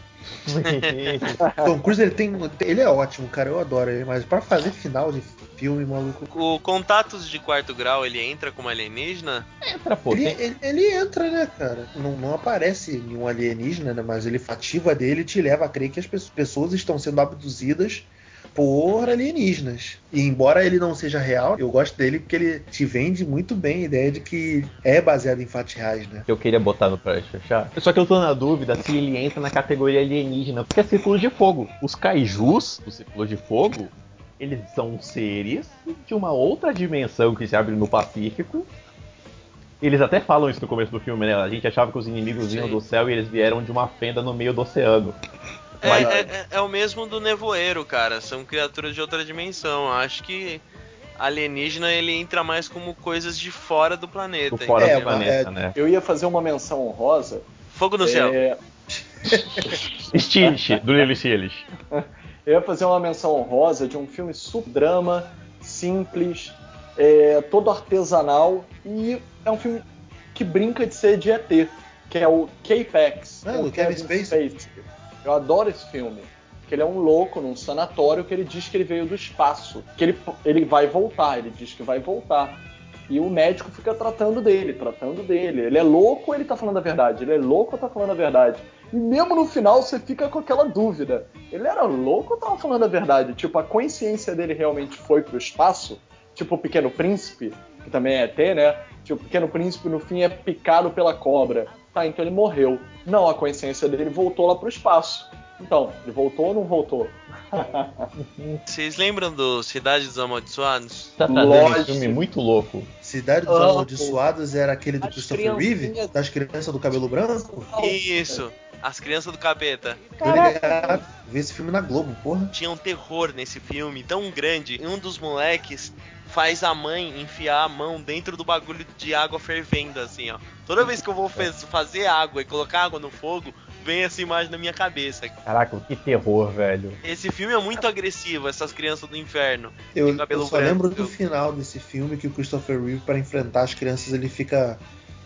S2: Tom Cruise ele tem, ele é ótimo, cara, eu adoro ele, mas pra fazer final de filme, maluco,
S6: O Contatos de Quarto Grau, ele entra como alienígena?
S3: Entra, pô.
S2: ele, ele, ele entra, né, cara? Não, não aparece nenhum alienígena, né? Mas ele ativa dele e te leva a crer que as pe- pessoas estão sendo abduzidas por alienígenas. E embora ele não seja real, eu gosto dele porque ele te vende muito bem a ideia de que é baseado em fatos reais, né?
S3: eu queria botar no pra fechar. Só que eu tô na dúvida se ele entra na categoria alienígena, porque é círculo de fogo. Os kaijus do círculo de fogo, eles são seres de uma outra dimensão que se abre no Pacífico. Eles até falam isso no começo do filme, né? A gente achava que os inimigos vinham do céu e eles vieram de uma fenda no meio do oceano.
S6: É,
S3: Mas-
S6: é- é- é o mesmo do nevoeiro, cara. São criaturas de outra dimensão. Acho que alienígena ele entra mais como coisas de fora do planeta.
S3: Do fora
S2: É,
S3: do planeta, né?
S7: Eu ia fazer uma menção honrosa.
S6: Fogo no céu.
S7: é,
S3: Stitch, do Lily Stitch.
S7: Eu ia fazer uma menção honrosa de um filme subdrama, simples, é, todo artesanal e é um filme que brinca de ser de ET, que é o K-Pax.
S2: Ah, do Kevin Spacey.
S7: Eu adoro esse filme. Que ele é um louco num sanatório que ele diz que ele veio do espaço. Que ele, ele vai voltar, ele diz que vai voltar. E o médico fica tratando dele, tratando dele. Ele é louco ou ele tá falando a verdade? Ele é louco ou tá falando a verdade? E mesmo no final você fica com aquela dúvida. Ele era louco ou tava falando a verdade? Tipo, a consciência dele realmente foi pro espaço? Tipo o Pequeno Príncipe, que também é ET, né? Tipo, o Pequeno Príncipe no fim é picado pela cobra. Tá, então ele morreu. Não, a consciência dele voltou lá pro espaço. Então, ele voltou ou não voltou?
S6: Vocês lembram do Cidade dos Amaldiçoados?
S3: Tá trazendo
S7: Lógico.
S3: um filme muito louco.
S2: Cidade dos
S7: Ah,
S2: Amaldiçoados era aquele do
S7: As
S2: Christopher Reeve, das crianças do cabelo branco?
S6: Isso. As crianças do capeta.
S2: Ligado. Vi esse filme na Globo, porra.
S6: Tinha um terror nesse filme tão grande. E um dos moleques faz a mãe enfiar a mão dentro do bagulho de água fervendo, assim, ó. Toda vez que eu vou fez- fazer água e colocar água no fogo, vem essa imagem na minha cabeça.
S3: Caraca, que terror, velho.
S6: Esse filme é muito agressivo, essas crianças do inferno.
S2: Eu, eu só
S6: branco.
S2: lembro do final desse filme que o Christopher Reeve, para enfrentar as crianças, ele fica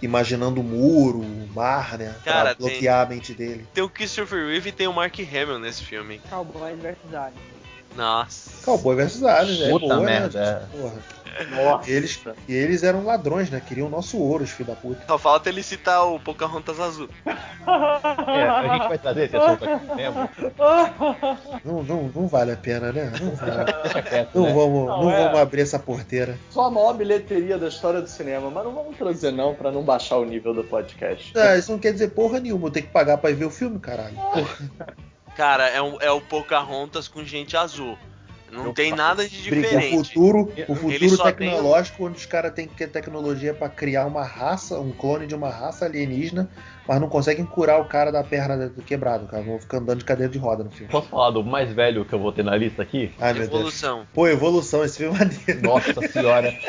S2: imaginando o muro, o mar, né?
S6: Cara,
S2: pra
S6: tem-
S2: bloquear a mente dele.
S6: Tem o Christopher Reeve e tem o Mark Hamill nesse filme.
S4: Cowboys versus Aliens.
S6: Nossa.
S2: Cowboy vs Aliens, é
S3: Puta
S2: boa,
S3: merda,
S2: né?
S3: é.
S2: Porra.
S7: Nossa.
S2: Eles, e eles eram ladrões, né? Queriam o nosso ouro, os filhos da puta.
S6: Só falta ele citar o Pocahontas Azul.
S3: É, a gente vai trazer esse assunto aqui mesmo.
S2: Não, não, não vale a pena, né? Não, vale.
S3: Quieto,
S2: não
S3: né?
S2: vamos,
S7: Não,
S2: não
S7: é.
S2: vamos abrir essa porteira.
S7: Só a maior bilheteria da história do cinema, mas não vamos trazer não pra não baixar o nível do podcast.
S2: Ah, isso não quer dizer porra nenhuma. Eu tenho que pagar pra ir ver o filme, caralho.
S6: Cara, é, um, é o Pocahontas com gente azul. Não tem nada de
S2: O
S6: diferente.
S2: futuro, o futuro
S6: só tem
S2: tecnológico, onde os caras têm que ter tecnologia pra criar uma raça, um clone de uma raça alienígena, mas não conseguem curar o cara da perna do quebrado, cara. Vão ficar andando de cadeira de roda no filme.
S3: Posso falar do mais velho que eu vou ter na lista aqui?
S2: Ai, meu Deus.
S6: Evolução.
S2: Pô, evolução, esse filme é maneiro.
S3: Nossa senhora.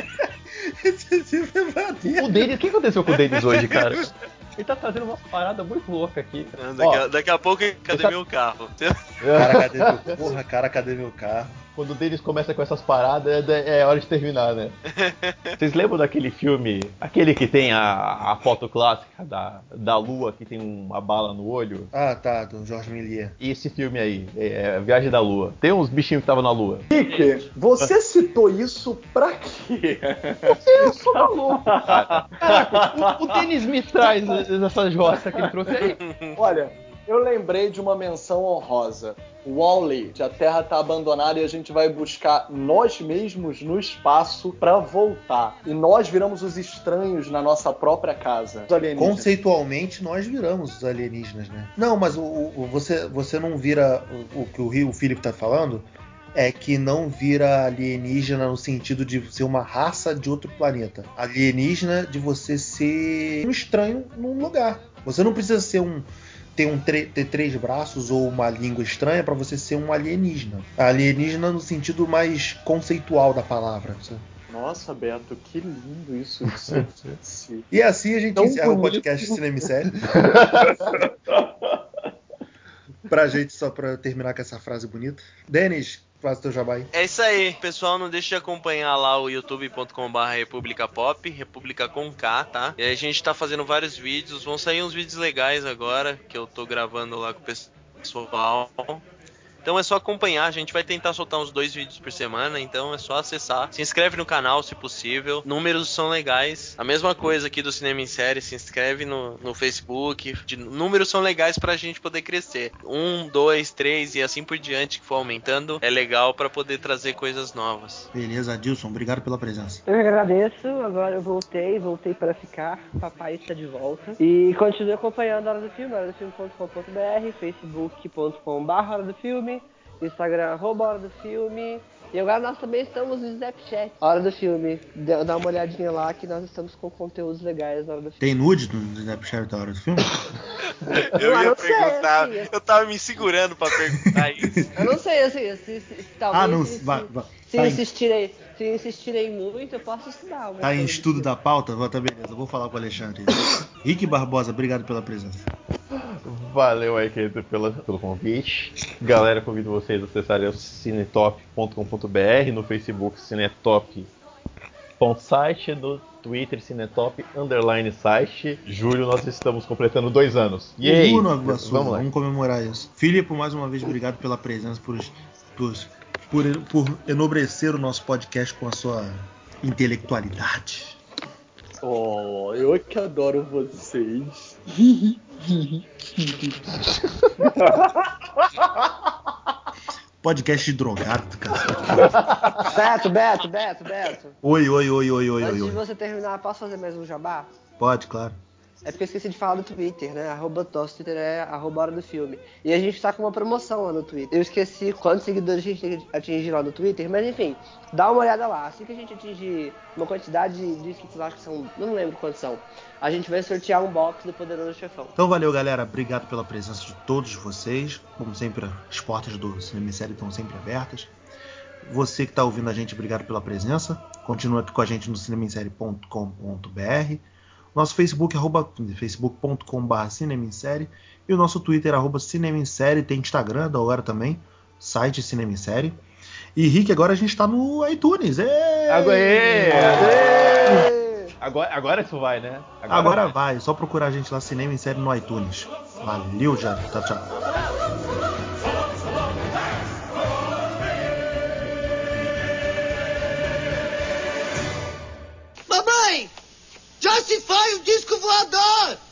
S2: Esse filme é maneiro.
S3: O Denis, o que aconteceu com o Denis hoje, cara? Ele tá trazendo uma parada muito louca aqui.
S6: Daqui, a,
S3: Ó,
S6: daqui a pouco, cadê
S3: Essa-
S6: meu carro?
S2: Cara, cadê meu... Porra, cara, cadê meu carro?
S3: Quando o Denis começa com essas paradas, é, é hora de terminar, né? Vocês lembram daquele filme, aquele que tem a, a foto clássica da, da lua, que tem uma bala no olho?
S2: Ah, tá, do Jorge Méliès.
S3: E esse filme aí, é, Viagem da Lua. Tem uns bichinhos que estavam na lua.
S7: Rick, você citou isso pra quê? Eu sou maluco.
S3: Caraca, o, o Denis me traz essa jossa que ele trouxe aí.
S7: Olha, eu lembrei de uma menção honrosa. Wally, que a Terra está abandonada e a gente vai buscar nós mesmos no espaço para voltar. E nós viramos os estranhos na nossa própria casa.
S2: Conceitualmente, nós viramos os alienígenas, né? Não, mas o, o- você, você não vira. O, o que o, Rio- Felipe tá falando é que não vira alienígena no sentido de ser uma raça de outro planeta. Alienígena de você ser um estranho num lugar. Você não precisa ser um. Ter, um ter três braços ou uma língua estranha para você ser um alienígena. Alienígena no sentido mais conceitual da palavra. sabe?
S7: Nossa, Beto, que lindo isso.
S2: E assim a gente
S7: Tão
S2: encerra o
S7: bonito.
S2: podcast Cinema e Série. pra gente, só pra terminar com essa frase bonita. Denis, faz o teu jabá aí.
S6: É isso aí, pessoal. Não deixe de acompanhar lá o youtube.com.br República Pop, República com K, tá? E a gente tá fazendo vários vídeos. Vão sair uns vídeos legais agora que eu tô gravando lá com o pessoal. Então é só acompanhar, a gente vai tentar soltar uns dois vídeos por semana, então é só acessar. Se inscreve no canal, se possível. Números são legais. A mesma coisa aqui do Cinema em Série, se inscreve no, no Facebook. De- números são legais pra gente poder crescer. Um, dois, três e assim por diante que for aumentando, é legal pra poder trazer coisas novas.
S2: Beleza, Adilson, obrigado pela presença.
S4: Eu agradeço, agora eu voltei, voltei para ficar, papai está de volta. E continue acompanhando a Hora do Filme, horadofilme.com.br, facebook.com.br Hora do Filme, Instagram arroba Hora do Filme. E agora nós também estamos no Snapchat, Hora do Filme. Dá dá uma olhadinha lá que nós estamos com conteúdos legais na Hora do Filme.
S2: Tem nude no Snapchat da hora do filme?
S6: Eu ia
S4: não sei,
S6: perguntar,
S4: assim,
S6: eu tava me segurando pra perguntar isso.
S4: Eu não sei, assim, se, se, se talvez
S2: Ah, não,
S4: se,
S2: vai,
S4: se,
S2: vai.
S4: se
S2: Tá em-
S4: insistirem, se insistirem muito, eu posso estudar.
S2: Tá em estudo
S4: assim.
S2: da pauta? Tá beleza, vou falar com o Alexandre. Rick Barbosa, obrigado pela presença.
S3: Valeu aí, querido, pela, pelo convite. Galera, convido vocês a acessarem o cinetop.com.br, no Facebook cinetop.site, no Twitter cinetop underline site. Julho nós estamos completando dois anos. E aí? Vamos lá.
S2: vamos comemorar isso. Filipe, mais uma vez, obrigado pela presença, por, por, por, por enobrecer o nosso podcast com a sua intelectualidade.
S7: Oh, eu é que adoro vocês.
S2: Podcast de drogado, cara.
S4: Beto, Beto, Beto, Beto.
S2: Oi, oi, oi, oi, oi,
S4: Antes
S2: oi,
S4: de
S2: oi.
S4: você terminar, posso fazer mais um jabá?
S2: Pode, claro.
S4: É porque eu esqueci de falar do Twitter, né? Arroba, Twitter é arroba hora do filme. E a gente tá com uma promoção lá no Twitter. Eu esqueci quantos seguidores a gente tem que atingir lá no Twitter, mas enfim, dá uma olhada lá. Assim que a gente atingir uma quantidade de inscritos, acho que são. Não lembro quantos são. A gente vai sortear um box do Poderoso Chefão.
S2: Então valeu, galera. Obrigado pela presença de todos vocês. Como sempre, as portas do Cinema estão sempre abertas. Você que está ouvindo a gente, obrigado pela presença. Continua aqui com a gente no cinemainsérie.com.br. Nosso Facebook, arroba, facebook.com.br Cinema em Série. E o nosso Twitter, arroba Cinema em Série. Tem Instagram da hora também. Site Cinema em Série. E Rick, agora a gente está no iTunes. Ê!
S3: Agora,
S4: Ê!
S3: agora, agora isso vai, né?
S2: Agora vai, só procurar a gente lá, Cinema em Série no iTunes. Valeu, já. Tchau, tchau.
S1: Mamãe! Justify o disco voador!